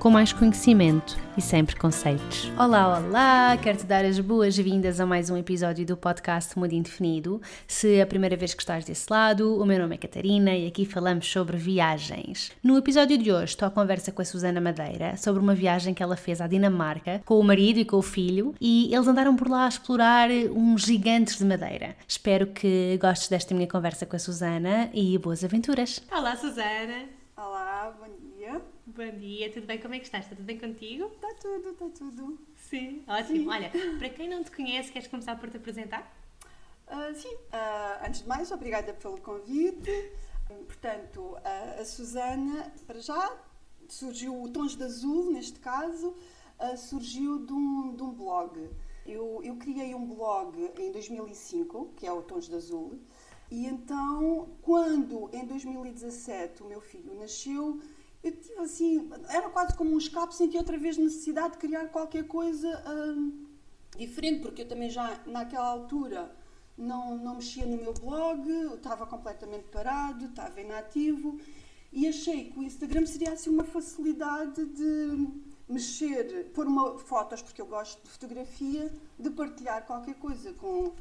com mais conhecimento e sem preconceitos. Olá, olá! Quero-te dar as boas-vindas a mais um episódio do podcast Mundo Indefinido. Se é a primeira vez que estás desse lado, o meu nome é Catarina e aqui falamos sobre viagens. No episódio de hoje estou à conversa com a Susana Madeira sobre uma viagem que ela fez à Dinamarca com o marido e com o filho e eles andaram por lá a explorar uns gigantes de madeira. Espero que gostes desta minha conversa com a Susana e boas aventuras! Olá, Susana! Olá, bom dia! Bom dia, tudo bem? Como é que estás? Está tudo bem contigo? Está tudo, está tudo. Sim. Ótimo. Sim. Olha, para quem não te conhece, queres começar por te apresentar? Uh, sim. Uh, antes de mais, obrigada pelo convite. Portanto, uh, a Susana, para já, surgiu o Tons de Azul, neste caso, surgiu de um, de um blog. Eu, eu criei um blog em 2005, que é o Tons de Azul, e então, quando em 2017 o meu filho nasceu, eu tive assim, era quase como um escape, senti outra vez necessidade de criar qualquer coisa hum, diferente, porque eu também já naquela altura não, não mexia no meu blog, estava completamente parado, estava inativo e achei que o Instagram seria assim uma facilidade de mexer, pôr uma, fotos, porque eu gosto de fotografia, de partilhar qualquer coisa com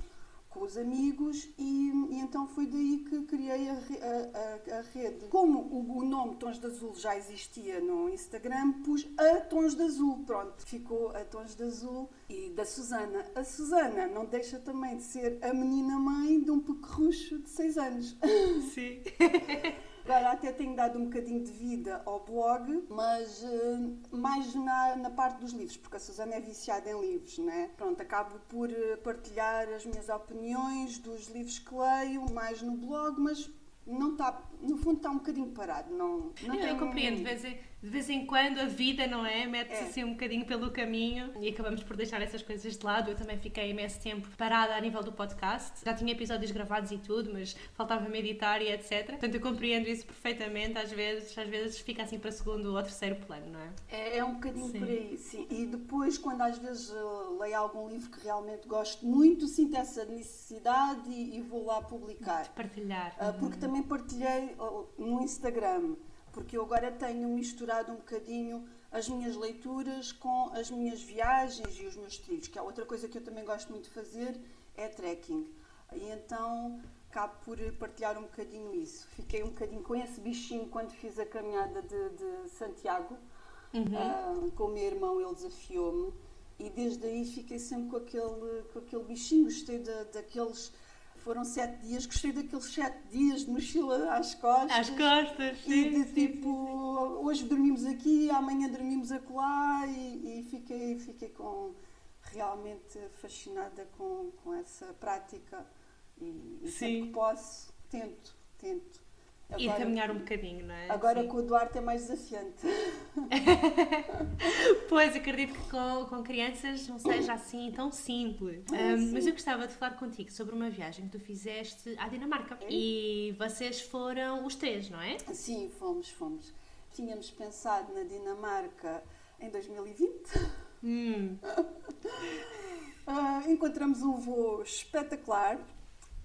com os amigos e, e, então foi daí que criei a, a, a, a rede. Como o, o, nome Tons de Azul já existia no Instagram, pus a Tons de Azul, pronto, ficou a Tons de Azul e da Susana. A Susana não deixa também de ser a menina mãe de um pequerrucho de 6 anos. Sim. Agora até tenho dado um bocadinho de vida ao blog, mas uh, mais na, na parte dos livros, porque a Susana é viciada em livros, né? Pronto, acabo por eh, partilhar as minhas opiniões dos livros que leio, mais no blog, mas não está, no fundo está um bocadinho parado. Não, não eu, compreendo, em, de vez em quando a vida, não é? Mete-se é. assim um bocadinho pelo caminho e acabamos por deixar essas coisas de lado. Eu também fiquei imenso tempo parada a nível do podcast. Já tinha episódios gravados e tudo, mas faltava-me editar e etc. Portanto, eu compreendo isso perfeitamente. Às vezes, às vezes fica assim para segundo ou terceiro plano, não é? É, é um bocadinho sim. por aí, sim. E depois, quando às vezes leio algum livro que realmente gosto muito, sinto essa necessidade e, e vou lá publicar. De partilhar. Uh, porque uhum. também partilhei no Instagram porque eu agora tenho misturado um bocadinho as minhas leituras com as minhas viagens e os meus trilhos, que é outra coisa que eu também gosto muito de fazer, é trekking. E então acabo por partilhar um bocadinho isso. Fiquei um bocadinho com esse bichinho quando fiz a caminhada de, de Santiago, uhum. uh, com o meu irmão, ele desafiou-me. E desde aí fiquei sempre com aquele, com aquele bichinho, gostei de, daqueles foram sete dias, gostei daqueles sete dias de mochila às costas. Às costas, sim. E de tipo, hoje dormimos aqui, amanhã dormimos acolá e, e fiquei, fiquei com, realmente fascinada com, com essa prática e, e sempre que posso, tento, tento. Agora, e caminhar um bocadinho, não é? Agora Sim. com o Duarte é mais desafiante. pois, acredito que com, com crianças não seja assim tão simples. É, um, mas eu gostava de falar contigo sobre uma viagem que tu fizeste à Dinamarca. É? E vocês foram os três, não é? Sim, fomos, fomos. Tínhamos pensado na Dinamarca em 2020. Hum. uh, encontramos um voo espetacular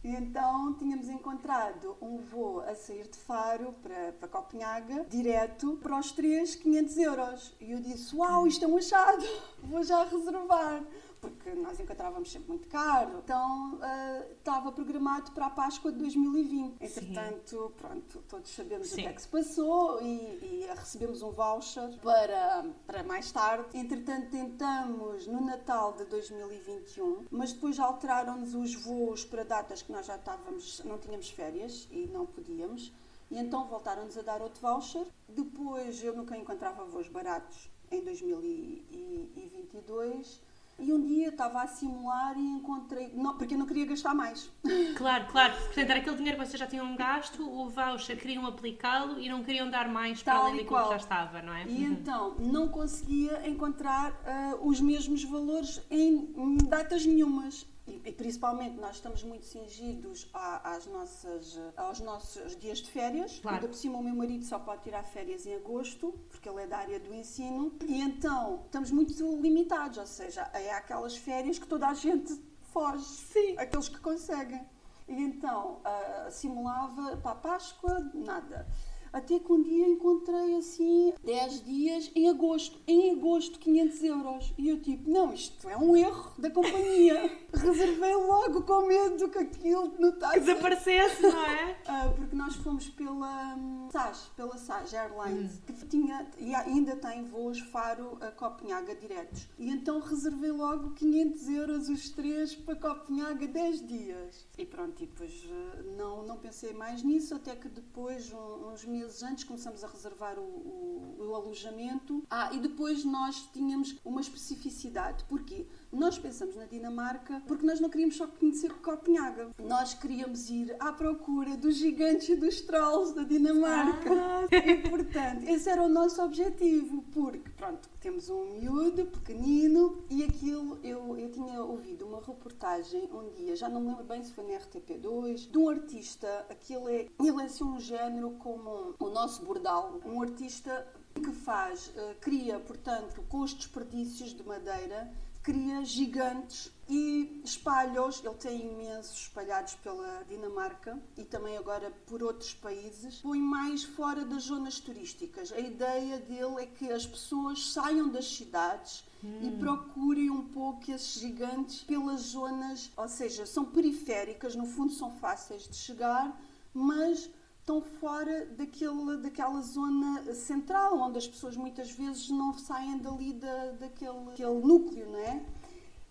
e então tínhamos encontrado um voo a sair de Faro para, para Copenhaga, direto para os 3, 500 euros. E eu disse: Uau, isto é um achado, vou já reservar porque nós encontrávamos sempre muito caro. Então uh, estava programado para a Páscoa de 2020. Entretanto, Sim. pronto, todos sabemos Sim. o que é que se passou e, e, recebemos um voucher para, para mais tarde. Entretanto, tentamos no Natal de 2021, mas depois alteraram-nos os voos para datas que nós já estávamos, não tínhamos férias e não podíamos. E então voltaram-nos a dar outro voucher. Depois eu nunca encontrava voos baratos em 2022 e um dia estava a simular e encontrei. Não, porque eu não queria gastar mais. Claro, claro. Portanto, era aquele dinheiro que vocês já tinham gasto, o voucher queriam aplicá-lo e não queriam dar mais para além daquilo que já estava, não é? E uhum. então não conseguia encontrar uh, os mesmos valores em datas nenhumas e, principalmente nós estamos muito cingidos às nossas, aos nossos dias de férias. Claro. Ainda por cima, o meu marido só pode tirar férias em agosto, porque ele é da área do ensino, e então estamos muito limitados, ou seja, é aquelas férias que toda a gente foge. Sim. Aqueles que conseguem. E então, uh, simulava para a Páscoa, nada. Até que um dia encontrei assim 10 dias em agosto. Em agosto, 500 euros. E eu tipo, não, isto é um erro da companhia. Reservei logo com medo que aquilo notasse. Desaparecesse, não é? Uh, porque nós fomos pela um, SAS, pela SAS Airlines, hum. que tinha e ainda tem voos Faro a Copenhaga diretos. E então reservei logo 500 euros os três para Copenhaga 10 dias. E pronto, e depois uh, não, não pensei mais nisso, até que depois, um, uns meses meses antes começamos a reservar o, o, o alojamento. Ah, e depois nós tínhamos uma especificidade. Porquê? Nós pensamos na Dinamarca porque nós não queríamos só conhecer Copenhaga. Nós queríamos ir à procura dos gigantes e dos trolls da Dinamarca. Ah. E, portanto, esse era o nosso objetivo. Porque, pronto, temos um miúdo pequenino e aquilo, eu, eu tinha ouvido uma reportagem um dia, já não me lembro bem se foi na RTP2, de um artista, aquilo é, ele é assim um género como o nosso bordal, um artista que faz, uh, cria, portanto, com os desperdícios de madeira, cria gigantes e espalha-os. Ele tem imensos espalhados pela Dinamarca e também agora por outros países. Põe mais fora das zonas turísticas. A ideia dele é que as pessoas saiam das cidades hum. e procurem um pouco esses gigantes pelas zonas, ou seja, são periféricas, no fundo são fáceis de chegar, mas estão fora daquele, daquela zona central, onde as pessoas muitas vezes não saem dali da, daquele, núcleo, não é?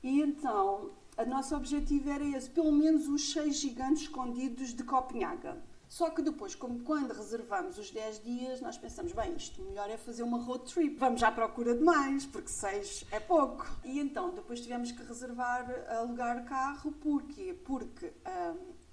E então, o nosso objetivo era esse, pelo menos os seis gigantes escondidos de Copenhaga. Só que depois, como quando reservamos os 10 dias, nós pensamos, bem, isto melhor é fazer uma road trip. Vamos à procura de mais, porque 6 é pouco. E então, depois tivemos que reservar, alugar carro, porquê? Porque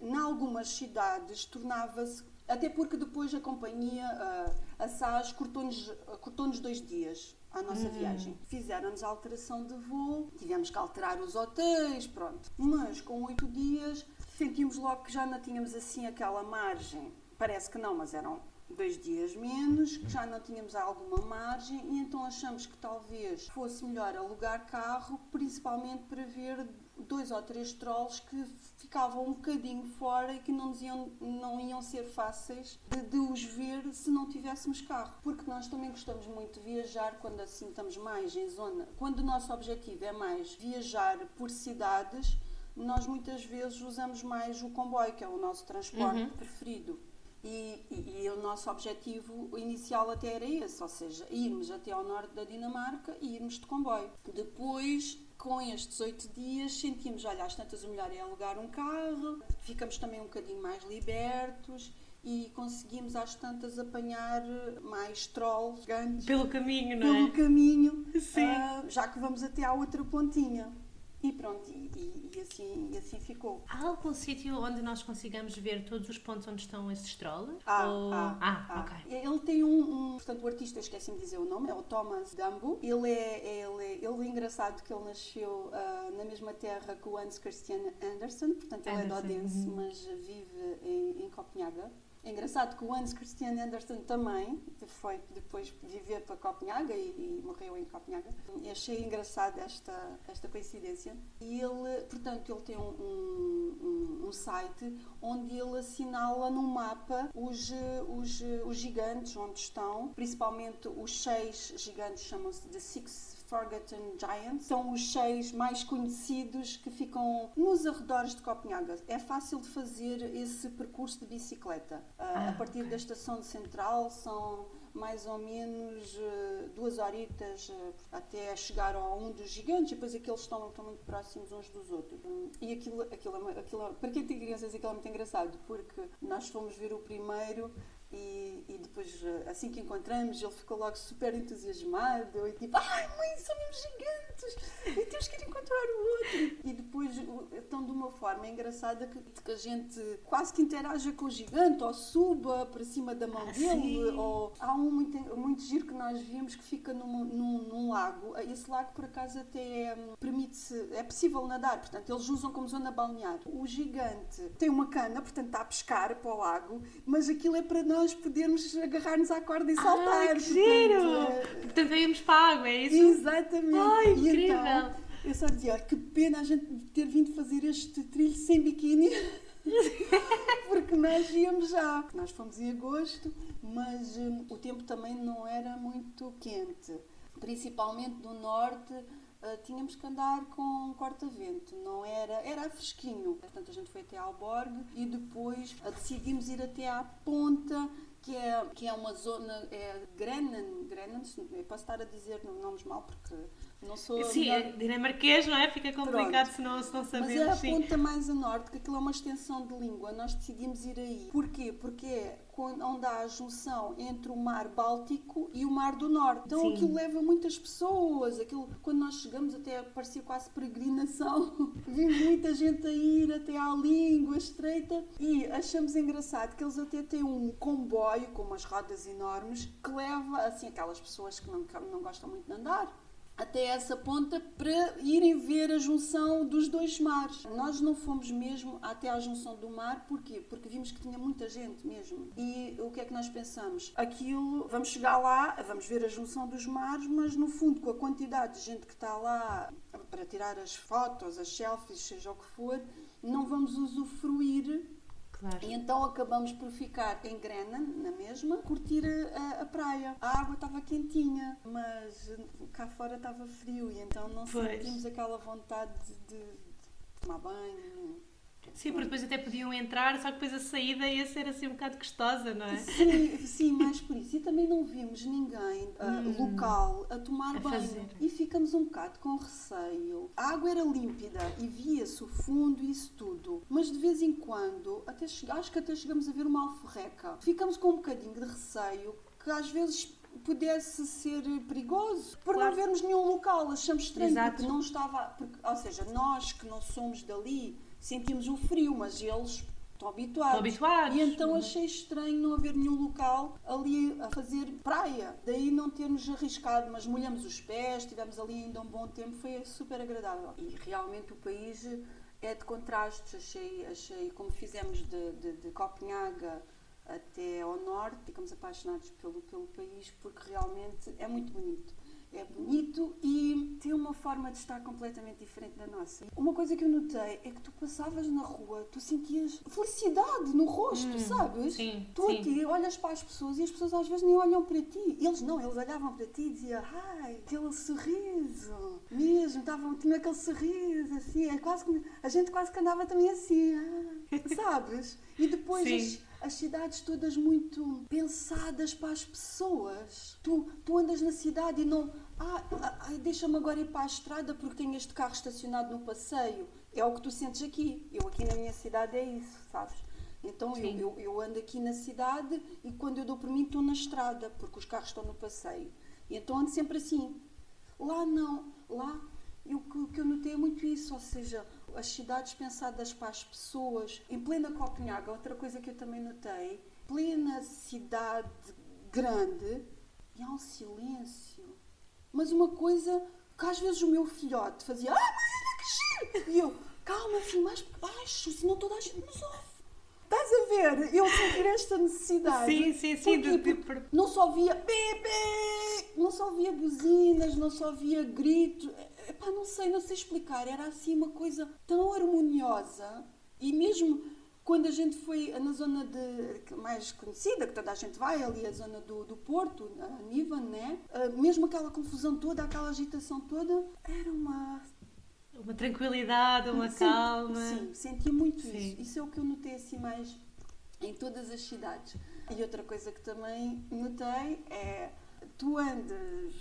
um, em algumas cidades tornava-se até porque depois a companhia, a, a SAS, cortou-nos cortou dois dias à nossa uhum. viagem. Fizeram-nos alteração de voo, tivemos que alterar os hotéis, pronto. Mas com oito dias sentimos logo que já não tínhamos assim aquela margem. Parece que não, mas eram dois dias menos, que já não tínhamos alguma margem e então achamos que talvez fosse melhor alugar carro, principalmente para ver dois ou três trolls que ficavam um bocadinho fora e que não, iam, não iam ser fáceis de, de, os ver se não tivéssemos carro. Porque nós também gostamos muito de viajar quando assim estamos mais em zona. Quando o nosso objetivo é mais viajar por cidades, nós muitas vezes usamos mais o comboio, que é o nosso transporte uhum. preferido. E, e, e, o nosso objetivo inicial até era esse, ou seja, irmos até ao norte da Dinamarca e irmos de comboio. Depois com estes oito dias sentimos, olha, às tantas o melhor é alugar um carro, ficamos também um bocadinho mais libertos e conseguimos às tantas apanhar mais trolls grandes pelo caminho, não é? Pelo caminho, uh, já que vamos até à outra pontinha. E pronto, e, e, e, assim, e assim ficou. Há algum sítio onde nós consigamos ver todos os pontos onde estão esses trolls? Ah, Ou... ah, ah, ah, ok. Ele tem um, um, portanto, o artista, esqueci-me de dizer o nome, é o Thomas Dumbo. Ele é, ele é, ele é engraçado que ele nasceu uh, na mesma terra que o Hans Christian Andersen, portanto ele Anderson. é de Odense, uhum. mas vive em, em Copenhaga. É engraçado que o Hans Christian Andersen também foi depois viver para Copenhaga e, e, morreu em Copenhaga. Achei engraçado esta, esta coincidência. E ele, portanto, ele tem um, um, um site onde ele assinala no mapa os, os, os gigantes onde estão, principalmente os seis gigantes chamam-se The Six Forgotten Giants. São os seis mais conhecidos que ficam nos arredores de Copenhaga. É fácil de fazer esse percurso de bicicleta. Ah, a partir okay. da estação central são mais ou menos uh, duas horitas uh, até chegar a um dos gigantes e depois aqueles estão, estão muito próximos uns dos outros. Um, e aquilo, aquilo, aquilo, para quem tem crianças, aquilo é muito engraçado, porque nós fomos ver o primeiro e, e, depois, assim que encontramos, ele ficou logo super entusiasmado. E tipo, ai mãe, são mesmo gigantes e temos que ir encontrar o outro. E depois estão de uma forma engraçada que, que a gente quase que interaja com o gigante ou suba para cima da mão ah, dele. Sim. Ou, há um muito, muito giro que nós vimos que fica num, num, num lago. Esse lago, por acaso, até é, permite-se, é possível nadar, portanto, eles usam como zona balnear. O gigante tem uma cana, portanto, está a pescar para o lago, mas aquilo é para nós podermos agarrar-nos à corda e ah, saltar. Ah, que giro! Portanto, é... portanto, íamos para a água, é isso? Exatamente. Ai, incrível! Então, Eu só dizia, que pena a gente ter vindo fazer este trilho sem biquíni. Porque nós íamos já. Nós fomos em agosto, mas hum, o tempo também não era muito quente. Principalmente no norte, uh, tínhamos que andar com corta-vento, não era, era fresquinho. Portanto, a gente foi até Alborg e depois uh, decidimos ir até à ponta, que é, que é uma zona, é Grennen, eu posso estar a dizer nomes mal porque não sou Sim, melhor... é dinamarquês, não é? Fica complicado se não, se não sabemos. Mas é a sim. ponta mais a norte, que aquilo é uma extensão de língua. Nós decidimos ir aí. Porquê? Porque é onde há a junção entre o mar Báltico e o mar do Norte. Então Sim. aquilo leva muitas pessoas. Aquilo, quando nós chegamos até parecia quase peregrinação. Vimos muita gente a ir até à língua estreita e achamos engraçado que eles até têm um comboio com umas rodas enormes que leva assim aquelas pessoas que não, não gostam muito de andar até essa ponta para irem ver a junção dos dois mares. Nós não fomos mesmo até à junção do mar, porquê? Porque vimos que tinha muita gente mesmo. E o que é que nós pensamos? Aquilo, vamos chegar lá, vamos ver a junção dos mares, mas no fundo, com a quantidade de gente que está lá para tirar as fotos, as selfies, seja o que for, não vamos usufruir Claro. e então acabamos por ficar em Grena, na mesma, curtir a, a praia. A água estava quentinha, mas cá fora estava frio e então não Pois. sentimos aquela vontade de, de tomar banho. Sim, porque depois até podiam entrar, só que depois a saída ia ser assim um bocado gostosa, não é? Sim, sim, mais por isso. E também não vimos ninguém ah, local a tomar Hum. A banho. fazer. E ficamos um bocado com receio. A água era límpida e via-se o fundo e isso tudo. Mas de vez em quando, até che- acho que até chegamos a ver uma alforreca. Ficamos com um bocadinho de receio que às vezes pudesse ser perigoso por Claro. não vermos nenhum local. Achamos estranho Exato. porque não estava. porque- ou seja, nós que não somos dali sentimos o frio, mas eles estão habituados. Estão habituados. E então achei estranho não haver nenhum local ali a fazer praia. Daí não termos arriscado, mas molhamos os pés, estivemos ali ainda um bom tempo, foi super agradável. E realmente o país é de contrastes. Achei, achei como fizemos de, de, de Copenhaga até ao norte, ficamos apaixonados pelo, pelo país porque realmente é muito bonito. É bonito e tem uma forma de estar completamente diferente da nossa. Uma coisa que eu notei é que tu passavas na rua, tu sentias felicidade no rosto, sabes? sim, tu sim. aqui olhas para as pessoas e as pessoas às vezes nem olham para ti. Eles não, eles olhavam para ti e diziam, ai, aquele sorriso. Mesmo, estavam, tinha aquele sorriso assim, é quase que, a gente quase que andava também assim, ah, sabes? E depois as, as cidades todas muito pensadas para as pessoas. Tu, tu andas na cidade e não. Ah, ah, deixa-me agora ir para a estrada porque tenho este carro estacionado no passeio. É o que tu sentes aqui. Eu aqui na minha cidade é isso, sabes? Então eu, eu, eu ando aqui na cidade e quando eu dou por mim estou na estrada porque os carros estão no passeio. E então ando sempre assim. Lá não. Lá eu, o que- que eu notei é muito isso, ou seja, as cidades pensadas para as pessoas. Em plena Copenhaga, outra coisa que eu também notei, plena cidade grande, e há um silêncio. Mas uma coisa que às vezes o meu filhote fazia, ah, mãe, que giro! E eu, calma, filho, mais baixo, senão toda a gente nos ouve. Estás a ver? Eu sentir esta necessidade. Sim, sim, sim, Porquê? de- de- Porque não só via bebê, não só via buzinas, não só via gritos. Epá, não sei, não sei explicar. Era assim uma coisa tão harmoniosa. E mesmo quando a gente foi na zona de, mais conhecida, que toda a gente vai, ali a zona do, do Porto, a Nivan, né? Ah, mesmo aquela confusão toda, aquela agitação toda, era uma Uma tranquilidade, uma Sim, calma. Sim, senti muito Sim. isso. Isso é o que eu notei assim mais em todas as cidades. E outra coisa que também notei é tu andas,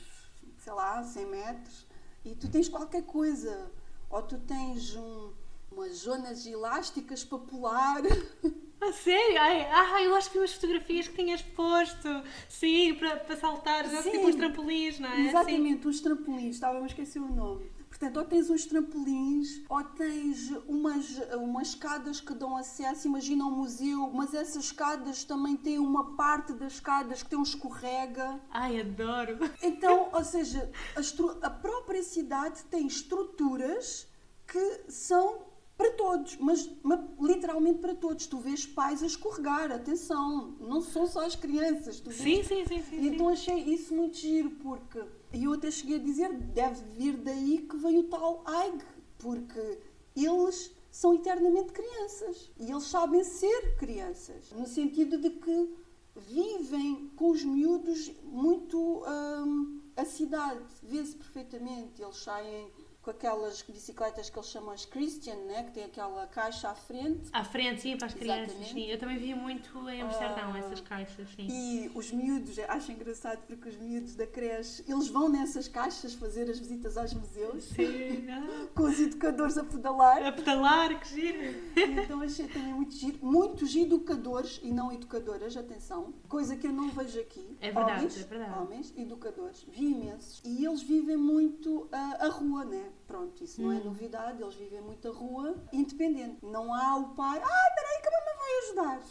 sei lá, 100 metros e tu tens qualquer coisa. Ou tu tens um, umas zonas elásticas para pular. Ah, sério? Ai, ai, eu acho que vi umas fotografias que tinhas posto. Sim, para, para saltar, já Sim. tipo uns trampolins, não é? Exatamente, uns trampolins, estava a esquecer o nome. Portanto, ou tens uns trampolins, ou tens umas, umas escadas que dão acesso, imagina um museu, mas essas escadas também têm uma parte das escadas que tem um escorrega. Ai, adoro. Então, ou seja, a, a própria cidade tem estruturas que são para todos, mas, mas, literalmente para todos. Tu vês pais a escorregar, atenção, não são só as crianças. Tu sim, sim, sim, sim. Então achei isso muito giro, porque. E eu até cheguei a dizer, deve vir daí que vem o tal AIG, porque eles são eternamente crianças e eles sabem ser crianças, no sentido de que vivem com os miúdos muito. Hum, a cidade vê-se perfeitamente, eles saem com aquelas bicicletas que eles chamam as Christian, né? que tem aquela caixa à frente. À frente, sim, para as crianças, sim. Eu também via muito em Amsterdão ah, essas caixas, sim. E os miúdos, acho engraçado porque os miúdos da creche, eles vão nessas caixas fazer as visitas aos museus. Sim. com os educadores a pedalar. A pedalar, que giro! Então achei também muito giro. Muitos educadores e não educadoras, atenção, coisa que eu não vejo aqui. É verdade, homens, é verdade. Homens, educadores, vi imensos. E eles vivem muito uh, a rua, né? Pronto, isso não é hum. novidade, eles vivem muito a rua, independente. Não há o pai, ah, peraí que a mamãe vai ajudar.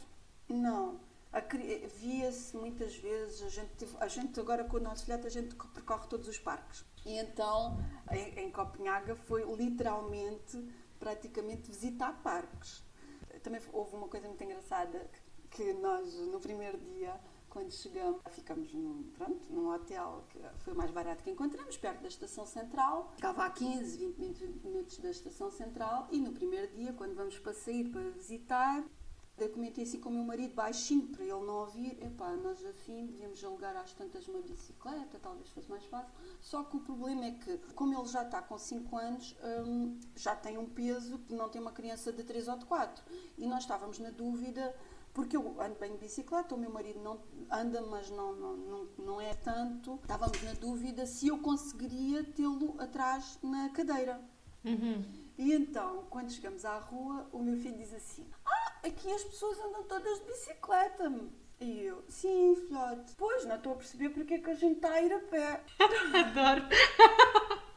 Não. Via-se muitas vezes, a gente, a gente agora com o nosso filhote, a gente percorre todos os parques. E então, em, em Copenhaga, foi literalmente, praticamente, visitar parques. Também houve uma coisa muito engraçada, que nós, no primeiro dia, quando chegamos, ficamos num, pronto, num hotel que foi o mais barato que encontramos, perto da estação central. Ficava a 15, 20 minutos da estação central. E no primeiro dia, quando vamos para sair para visitar, eu comentei assim com o meu marido, baixinho, para ele não ouvir. Epá, nós assim devíamos alugar às tantas uma bicicleta, talvez fosse mais fácil. Só que o problema é que, como ele já está com 5 anos, hum, já tem um peso que não tem uma criança de 3 ou de 4. E nós estávamos na dúvida porque eu ando bem de bicicleta, o meu marido não anda, mas não, não, não, não é tanto. Estávamos na dúvida se eu conseguiria tê-lo atrás na cadeira. Uhum. E então, quando chegamos à rua, o meu filho diz assim: Ah, aqui as pessoas andam todas de bicicleta. E eu, sim, filhote. Pois, não estou a perceber porque é que a gente está a ir a pé. Adoro.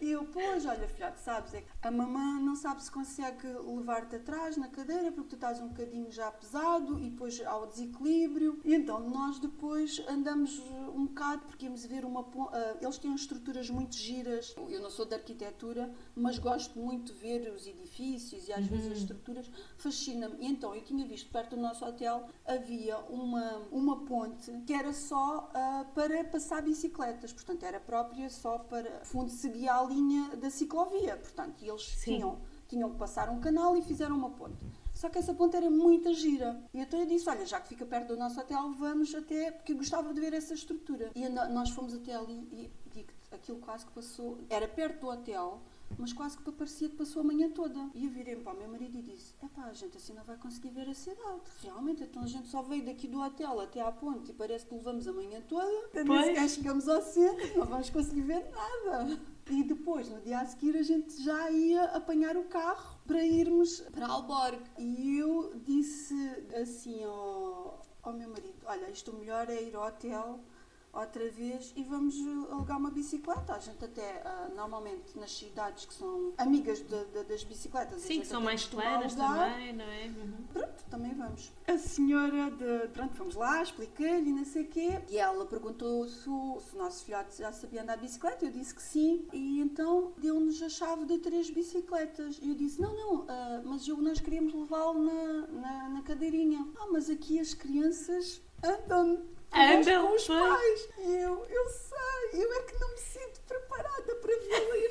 E eu, pois, olha, filhote, sabes, é que a mamã não sabe se consegue levar-te atrás na cadeira porque tu estás um bocadinho já pesado e depois há o desequilíbrio. E então nós depois andamos um bocado porque íamos ver uma. Uh, eles têm estruturas muito giras. Eu não sou de arquitetura, mas gosto muito de ver os edifícios e às uhum. vezes as estruturas. Fascina-me. E então eu tinha visto perto do nosso hotel havia uma, uma ponte que era só uh, para passar bicicletas, portanto era própria só para. fundo seguia linha da ciclovia, portanto, eles tinham, tinham que passar um canal e fizeram uma ponte. Só que essa ponte era muito gira. E então eu disse: Olha, já que fica perto do nosso hotel, vamos até. Porque eu gostava de ver essa estrutura. E nós fomos até ali e digo aquilo quase que passou. Era perto do hotel, mas quase que parecia que passou a manhã toda. E eu virei para o meu marido e disse: é pá, a gente assim não vai conseguir ver a cidade. Realmente, então a gente só veio daqui do hotel até à ponte e parece que levamos a manhã toda. Pois. Nem chegamos ao centro, não vamos conseguir ver nada. E depois, no dia a seguir, a gente já ia apanhar o carro para irmos para Alborg. E eu disse assim ao, ao meu marido: Olha, isto o melhor é ir ao hotel outra vez e vamos alugar uma bicicleta. A gente até, uh, normalmente, nas cidades que são amigas de, de, das bicicletas... Sim, que são mais claras também, não é? Uhum. Pronto, também vamos. A senhora, de, pronto, fomos lá, expliquei-lhe não sei o quê, e ela perguntou se o, se o nosso filhote já sabia andar de bicicleta, eu disse que sim, e então deu-nos a chave de três bicicletas. E eu disse, não, não, uh, mas eu, nós queríamos levá-lo na, na, na cadeirinha. Ah, mas aqui as crianças andam Andam com os pais. E eu, eu sei, eu é que não me sinto preparada para vê-la.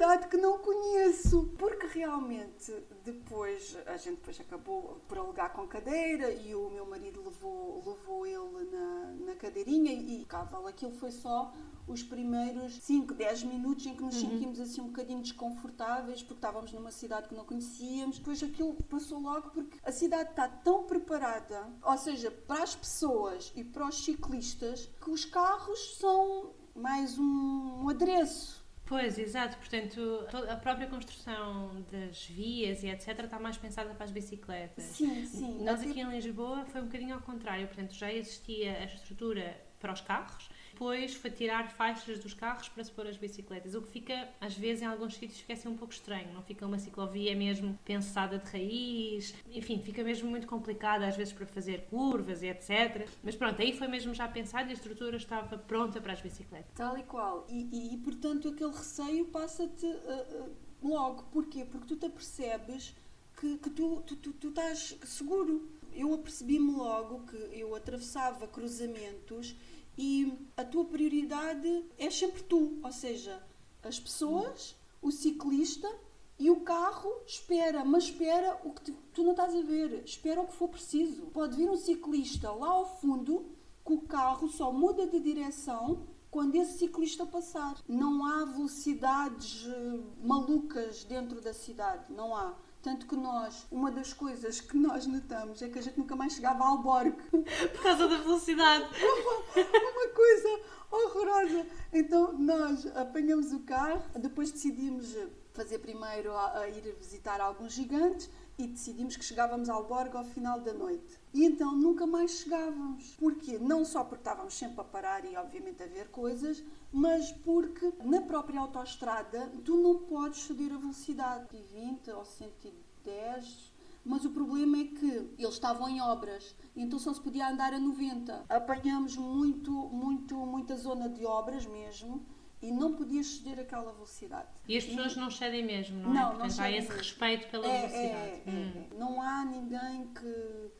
Numa cidade que não conheço. Porque realmente depois, a gente depois acabou por alugar com cadeira e o meu marido levou, levou ele na, na cadeirinha e, e aquilo foi só os primeiros 5, 10 minutos em que nos uhum. sentimos assim um bocadinho desconfortáveis porque estávamos numa cidade que não conhecíamos. Depois aquilo passou logo porque a cidade está tão preparada, ou seja, para as pessoas e para os ciclistas, que os carros são mais um, um adereço. Pois, exato. Portanto, a própria construção das vias e etc. está mais pensada para as bicicletas. Sim, sim. Nós aqui em Lisboa foi um bocadinho ao contrário. Portanto, já existia a estrutura para os carros depois foi tirar faixas dos carros para se pôr as bicicletas, o que fica, às vezes, em alguns sítios fica assim um pouco estranho, não fica uma ciclovia mesmo pensada de raiz, enfim, fica mesmo muito complicada às vezes para fazer curvas e etc. Mas pronto, aí foi mesmo já pensado e a estrutura estava pronta para as bicicletas. Tal e qual. E, e, e portanto, aquele receio passa-te uh, uh, logo. Porquê? Porque tu te apercebes que, que tu, tu, tu, tu estás seguro. Eu apercebi-me logo que eu atravessava cruzamentos e a tua prioridade é sempre tu, ou seja, as pessoas, o ciclista e o carro espera, mas espera o que tu não estás a ver, espera o que for preciso. Pode vir um ciclista lá ao fundo que o carro só muda de direção quando esse ciclista passar. Não há velocidades eh, malucas dentro da cidade, não há. Tanto que nós, uma das coisas que nós notamos é que a gente nunca mais chegava ao Alborg. Por causa da velocidade. uma, uma coisa horrorosa. Então nós apanhamos o carro, depois decidimos fazer primeiro a, a ir visitar alguns gigantes e decidimos que chegávamos ao Alborg ao final da noite. E então nunca mais chegávamos. Porquê? Não só porque estávamos sempre a parar e obviamente a ver coisas, mas porque na própria autoestrada tu não podes ceder a velocidade de 20 ou 110 mas o problema é que eles estavam em obras, então só se podia andar a 90. Apanhamos muito, muito, muita zona de obras mesmo e não podias ceder aquela velocidade. E as pessoas e... não cedem mesmo, não, é? não é? Portanto, não há esse mesmo. respeito pela é, velocidade. É, hum. é, não há ninguém que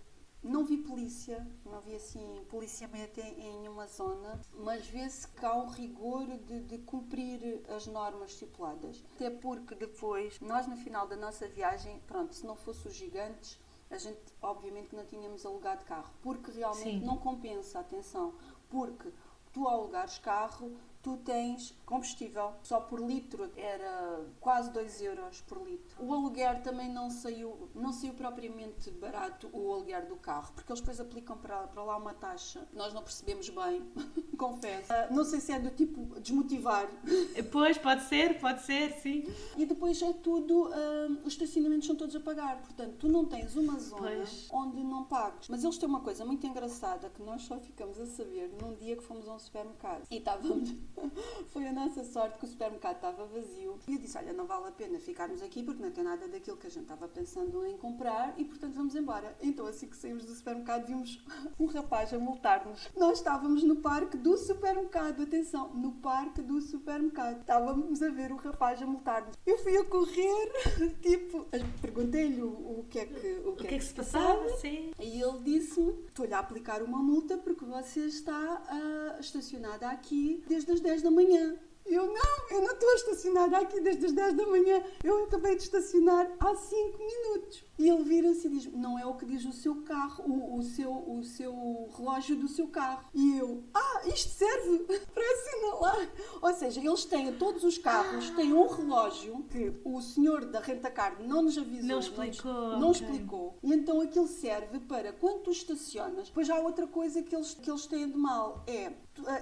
não vi polícia, não vi assim policiamento em, em nenhuma zona, mas vê-se que há um rigor de, de, cumprir as normas estipuladas. Até porque depois, nós no final da nossa viagem, pronto, se não fosse os gigantes, a gente obviamente não tínhamos alugado carro, porque realmente Sim. não compensa, atenção, porque tu alugares carro, tu tens combustível só por litro era quase 2 euros por litro. O aluguer também não saiu, não saiu propriamente barato o aluguer do carro, porque eles depois aplicam para, para lá uma taxa. Nós não percebemos bem, confesso. Uh, não sei se é do tipo desmotivar. Pois, pode ser, pode ser, sim. E depois é tudo, uh, os estacionamentos são todos a pagar, portanto, tu não tens uma zona pois. onde não pagues. Mas eles têm uma coisa muito engraçada que nós só ficamos a saber num dia que fomos a um supermercado e estávamos Foi a nossa sorte que o supermercado estava vazio. E eu disse: Olha, não vale a pena ficarmos aqui porque não tem nada daquilo que a gente estava pensando em comprar e, portanto, vamos embora. Então, assim que saímos do supermercado, vimos um rapaz a multar-nos. Nós estávamos no parque do supermercado, atenção, no parque do supermercado. Estávamos a ver o rapaz a multar-nos. Eu fui a correr, tipo, perguntei-lhe o, o, que é que o que, o que é que se passava, sim. E ele disse-me: Estou-lhe a aplicar uma multa porque você está uh, estacionada aqui desde as 10 da manhã. Eu não, eu não estou estacionada aqui desde as 10 da manhã. Eu acabei de estacionar há 5 minutos. E ele vira-se e diz: Não é o que diz o seu carro, o, o, seu, o seu relógio do seu carro. E eu: Ah, isto serve para assinalar. Ou seja, eles têm, todos os carros têm um relógio que o senhor da renta-car não nos avisou. Não explicou. Não okay. explicou. E então aquilo serve para quando tu estacionas. Depois há outra coisa que eles, que eles têm de mal: é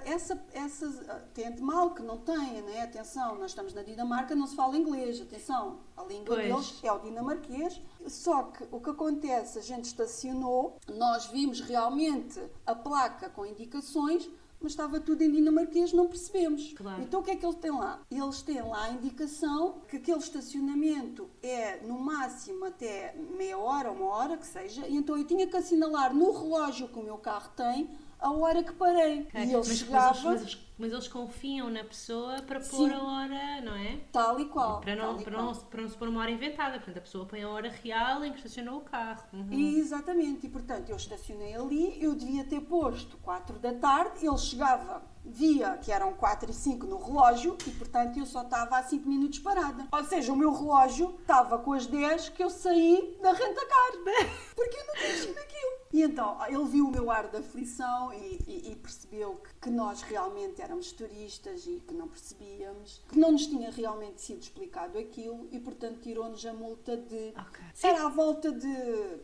essa, essa tem de mal que não tem, né? Atenção, nós estamos na Dinamarca, não se fala inglês, atenção, a língua pois. deles é o dinamarquês. Só que o que acontece, a gente estacionou, nós vimos realmente a placa com indicações, mas estava tudo em dinamarquês, não percebemos. Claro. Então o que é que eles têm lá? Eles têm lá a indicação que aquele estacionamento é no máximo até meia hora, uma hora que seja, e então eu tinha que assinalar no relógio que o meu carro tem a hora que parei. Okay. E ele mas, chegava... Mas, mas, mas, eles confiam na pessoa para pôr Sim. a hora, não é? Tal e qual. Para, não, para, não, para não se pôr uma hora inventada. Portanto, a pessoa põe a hora real em que estacionou o carro. Uhum. E, exatamente. E, portanto, eu estacionei ali, eu devia ter posto 4 da tarde, ele chegava via que eram 4 e 5 no relógio e, portanto, eu só estava há 5 minutos parada. Ou seja, o meu relógio estava com as 10 que eu saí da renta-car. Porque eu não tinha aquilo. E então, ele viu o meu ar de aflição e, e, e percebeu que, que, nós realmente éramos turistas e que não percebíamos, que não nos tinha realmente sido explicado aquilo e, portanto, tirou-nos a multa de. Okay. Era à volta de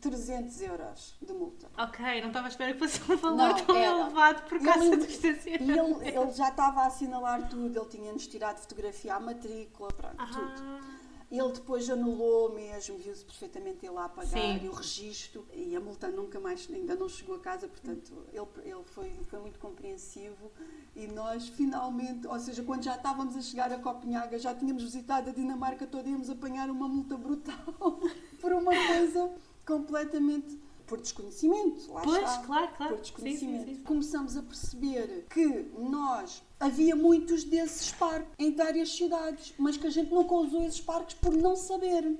300 euros de multa. Ok, não estava à espera que fosse um valor não, tão era. elevado por causa ele, do estacionamento. E ele, ele já estava a assinalar tudo, ele tinha-nos tirado fotografia à matrícula, pronto, ah. tudo. Ele depois anulou mesmo, viu-se perfeitamente ele lá a pagar Sim. e o registro. E a multa nunca mais, ainda não chegou a casa, portanto, ele, ele foi, foi muito compreensivo. E nós finalmente, ou seja, quando já estávamos a chegar a Copenhaga, já tínhamos visitado a Dinamarca toda, íamos apanhar uma multa brutal por uma coisa completamente por desconhecimento. Lá Pois, está. claro, claro. Por Sim, desconhecimento. sim, sim. Começamos a perceber que nós havia muitos desses parques em várias cidades, mas que a gente nunca usou esses parques por não saber.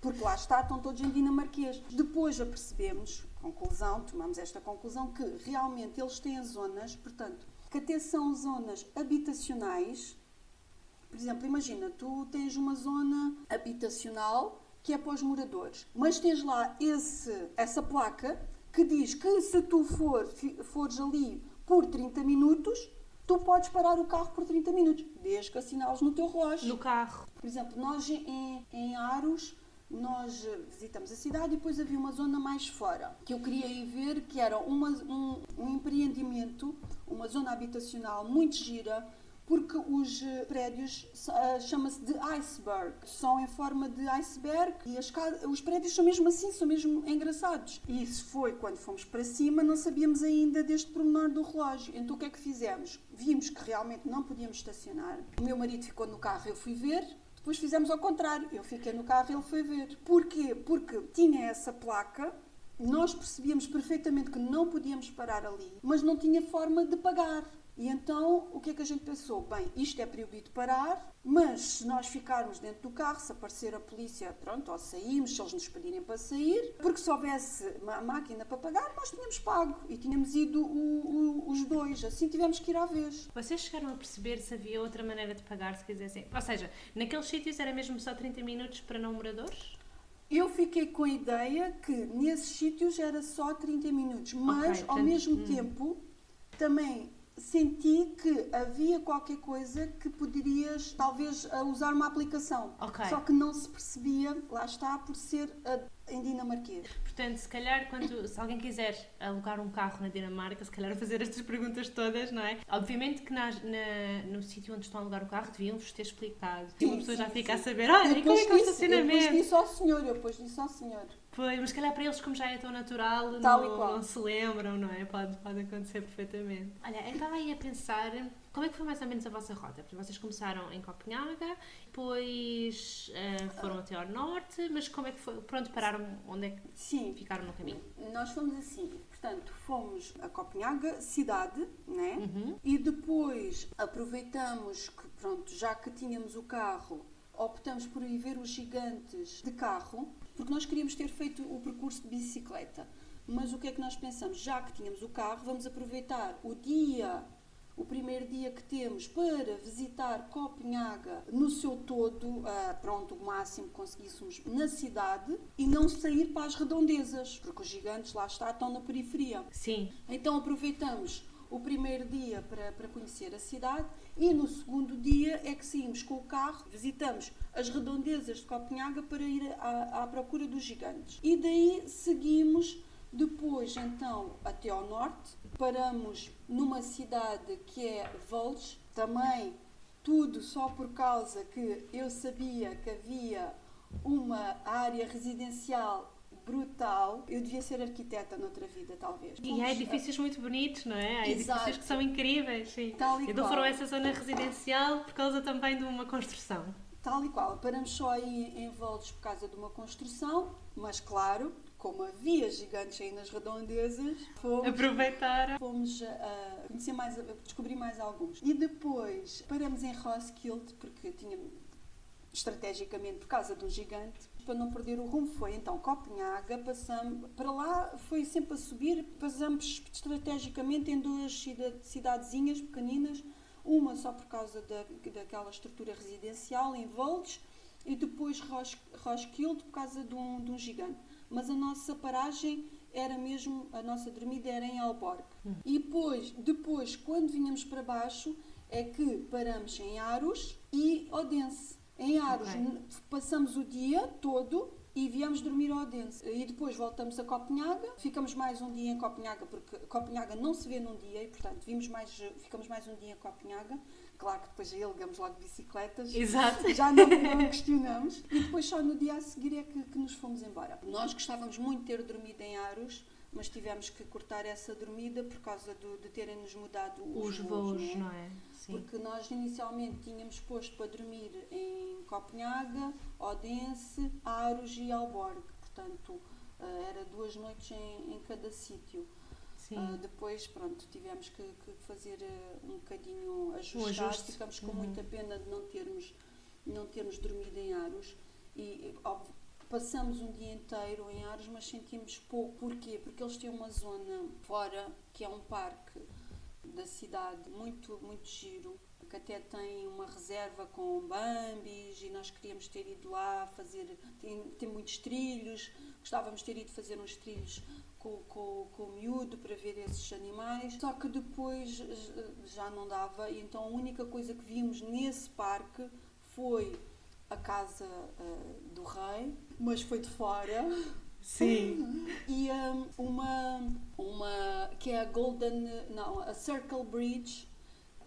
Porque lá está, estão todos em dinamarquês. Depois apercebemos, conclusão, tomamos esta conclusão, que realmente eles têm zonas, portanto, que até são zonas habitacionais. Por exemplo, imagina, tu tens uma zona habitacional que é para os moradores, mas tens lá esse, essa placa que diz que se tu for, fores ali por 30 minutos, tu podes parar o carro por 30 minutos, desde que assinales no teu relógio. No carro. Por exemplo, nós em, em Aros, nós eh, visitamos a cidade e depois havia uma zona mais fora, que eu queria ir ver, que era uma, um, um empreendimento, uma zona habitacional muito gira, porque os eh, prédios eh, chama-se de iceberg, são em forma de iceberg e os prédios são mesmo assim, são mesmo engraçados. E isso foi quando fomos para cima, não sabíamos ainda deste pormenor do relógio. Então o que é que fizemos? Vimos que realmente não podíamos estacionar. O meu marido ficou no carro, eu fui ver. Depois fizemos ao contrário. Eu fiquei no carro ele foi ver. Porquê? Porque tinha essa placa, nós percebíamos perfeitamente que não podíamos parar ali, mas não tinha forma de pagar. E então, o que é que a gente pensou? Bem, isto é proibido parar, mas se nós ficarmos dentro do carro, se aparecer a polícia, pronto, ou saímos, se eles nos pedirem para sair, porque se houvesse uma máquina para pagar, nós tínhamos pago e tínhamos ido o- o- os dois. Assim tivemos que ir à vez. Vocês chegaram a perceber se havia outra maneira de pagar se quisessem? Ou seja, naqueles sítios era mesmo só 30 minutos para não moradores? Eu fiquei com a ideia que nesses sítios era só 30 minutos, mas Ok, ao mesmo hum. tempo também senti que havia qualquer coisa que poderias talvez usar uma aplicação. Ok. Só que não se percebia, lá está, por ser em dinamarquês. Portanto, se calhar, quando, se alguém quiser alugar um carro na Dinamarca, se calhar fazer estas perguntas todas, não é? Obviamente que nas- na- no sítio onde estão a alugar o carro deviam-vos ter explicado. E uma Sim, pessoa sim, já fica sim. a saber, olha, e como é que é o disse- eu depois estacionamento? disse ao senhor, eu depois disse ao senhor. Pois, mas se calhar para eles, como já é tão natural, Tal e não, qual. não se lembram, não é? Pode, pode acontecer perfeitamente. Olha, eu estava aí a pensar, como é que foi mais ou menos a vossa rota? Porque vocês começaram em Copenhaga, depois eh, foram até ao norte, mas como é que foi? Pronto, pararam, onde é que Sim, ficaram no caminho? nós fomos assim, portanto, fomos a Copenhaga, cidade, né? Uhum. E depois aproveitamos que, pronto, já que tínhamos o carro, optamos por ir ver os gigantes de carro, porque nós queríamos ter feito o percurso de bicicleta. Mas o que é que nós pensamos? Já que tínhamos o carro, vamos aproveitar o dia, o primeiro dia que temos para visitar Copenhaga no seu todo, ah, pronto, o máximo que conseguíssemos na cidade e não sair para as redondezas, porque os gigantes lá está, estão na periferia. Sim, Então aproveitamos o primeiro dia para, para conhecer a cidade e no segundo dia é que saímos com o carro, visitamos as redondezas de Copenhaga para ir à, à procura dos gigantes. E daí seguimos depois então até ao norte, paramos numa cidade que é Volges, também tudo só por causa que eu sabia que havia uma área residencial brutal. Eu devia ser arquiteta noutra vida, talvez. e há edifícios muito bonitos, não é? Há edifícios Exato. que são incríveis, sim. Tal e Então qual. foram essa zona residencial por causa também de uma construção. Tal e qual. Paramos só aí em Voltes por causa de uma construção, mas claro, como havia gigantes aí nas redondezas, fomos, Aproveitaram. fomos a conhecer mais, a descobrir mais alguns. E depois paramos em Roskilde, porque tinha estrategicamente por causa do gigante, para não perder o rumo foi então Copenhaga, passamos para lá foi sempre a subir, passamos estrategicamente em duas cida- cidadezinhas pequeninas, uma só por causa da, daquela estrutura residencial em Voldes e depois Ros- Roskilde por causa de um, de um gigante. Mas a nossa paragem era mesmo, a nossa dormida era em Alborg. E depois, depois, quando vinhamos para baixo, é que paramos em Aros e Odense. Em Aros Ok. n- passamos o dia todo e viemos dormir ao Odense. E depois voltamos a Copenhaga, ficamos mais um dia em Copenhaga, porque Copenhaga não se vê num dia e, portanto, vimos mais, ficamos mais um dia em Copenhaga. Claro que depois aí alugamos logo bicicletas. Exato. Já não, não questionamos. E depois só no dia a seguir é que, que nos fomos embora. Nós gostávamos muito de ter dormido em Aros, mas tivemos que cortar essa dormida por causa do, de terem-nos mudado os, Os voos, não é? não é? Sim. Porque nós inicialmente tínhamos posto para dormir em Copenhaga, Odense, Aros e Alborg. Portanto, eh, era duas noites em, em cada sítio. Ah, depois, pronto, tivemos que, que fazer eh, um bocadinho ajustar. ajuste. Ficamos com Uhum. muita pena de não termos, não termos dormido em Aros. E, óbvio, passamos um dia inteiro em Aros, mas sentimos pouco. Porquê? Porque eles têm uma zona fora, que é um parque da cidade, muito, muito giro, que até tem uma reserva com bambis e nós queríamos ter ido lá fazer, tem, tem muitos trilhos, gostávamos de ter ido fazer uns trilhos com, com, com o miúdo para ver esses animais, só que depois eh, já não dava e então a única coisa que vimos nesse parque foi a casa eh, do rei, mas foi de fora Sim. e hum, uma, uma que é a Golden, não, a Circle Bridge,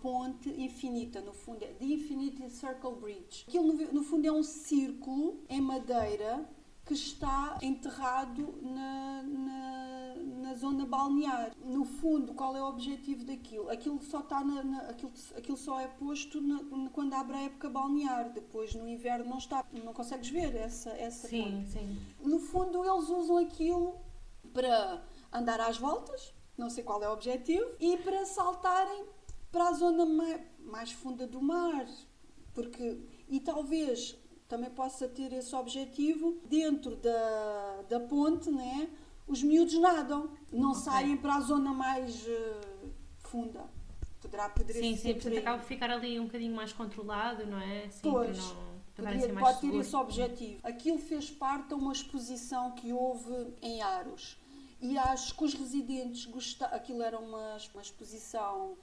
ponte infinita, no fundo, é The Infinity Circle Bridge. Aquilo no, no fundo é um círculo em madeira que está enterrado na, na, na zona balnear. No fundo, qual é o objetivo daquilo? Aquilo só está na, na- aquilo, aquilo só é posto na- quando abre a época balnear. Depois no inverno não está, não consegues ver essa essa Sim, sim. no fundo eles usam aquilo para andar às voltas, não sei qual é o objetivo, e para saltarem para a zona mai- mais funda do mar, porque e talvez também possa ter esse objetivo dentro da, da ponte, né? Os miúdos nadam, não Ok. saem para a zona mais eh, funda. Poderá poderia Sim, sim, por portanto acaba por ficar ali um bocadinho mais controlado, não é? Sim, Pois. não Poderia- mais pode ter seguro. esse objetivo. Aquilo fez parte de uma exposição que houve em Aros. E acho que os residentes gostaram. Aquilo era uma, uma exposição,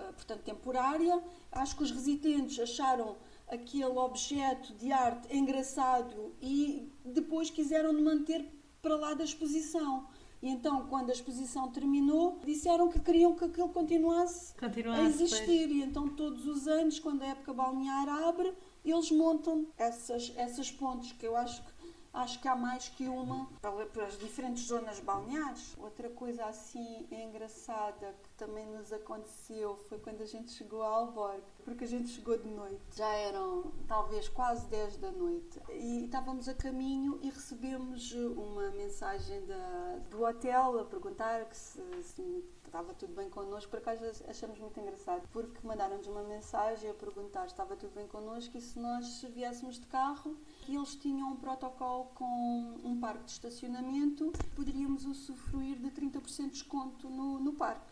ah, portanto, temporária. Acho que os residentes acharam aquele objeto de arte engraçado e depois quiseram manter para lá da exposição. E então, quando a exposição terminou, disseram que queriam que aquilo continuasse Continua a existir. E então, todos os anos, quando a época balnear abre, eles montam essas, essas pontes, que eu acho que, acho que há mais que uma para, para as diferentes zonas balneares. Outra coisa assim engraçada que também nos aconteceu foi quando a gente chegou a Alborg, porque a gente chegou de noite. Já eram talvez quase 10 da noite. E estávamos a caminho e recebemos uma mensagem da, do hotel a perguntar que se, se estava tudo bem connosco. Por acaso achamos muito engraçado, porque mandaram-nos uma mensagem a perguntar se estava tudo bem connosco e se nós viéssemos de carro. E eles tinham um protocolo com um parque de estacionamento, poderíamos usufruir de 30% de desconto no, no parque.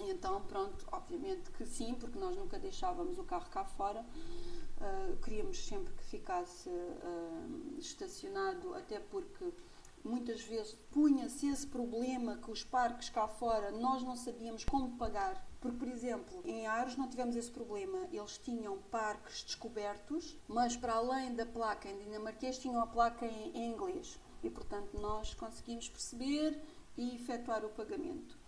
E Então, pronto, obviamente que sim, porque nós nunca deixávamos o carro cá fora. Uh, queríamos sempre que ficasse uh, estacionado, até porque muitas vezes punha-se esse problema que os parques cá fora nós não sabíamos como pagar. Porque, por exemplo, em Aros não tivemos esse problema. Eles tinham parques descobertos, mas para além da placa em dinamarquês, tinham a placa em, em inglês. E, portanto, nós conseguimos perceber e efetuar o pagamento.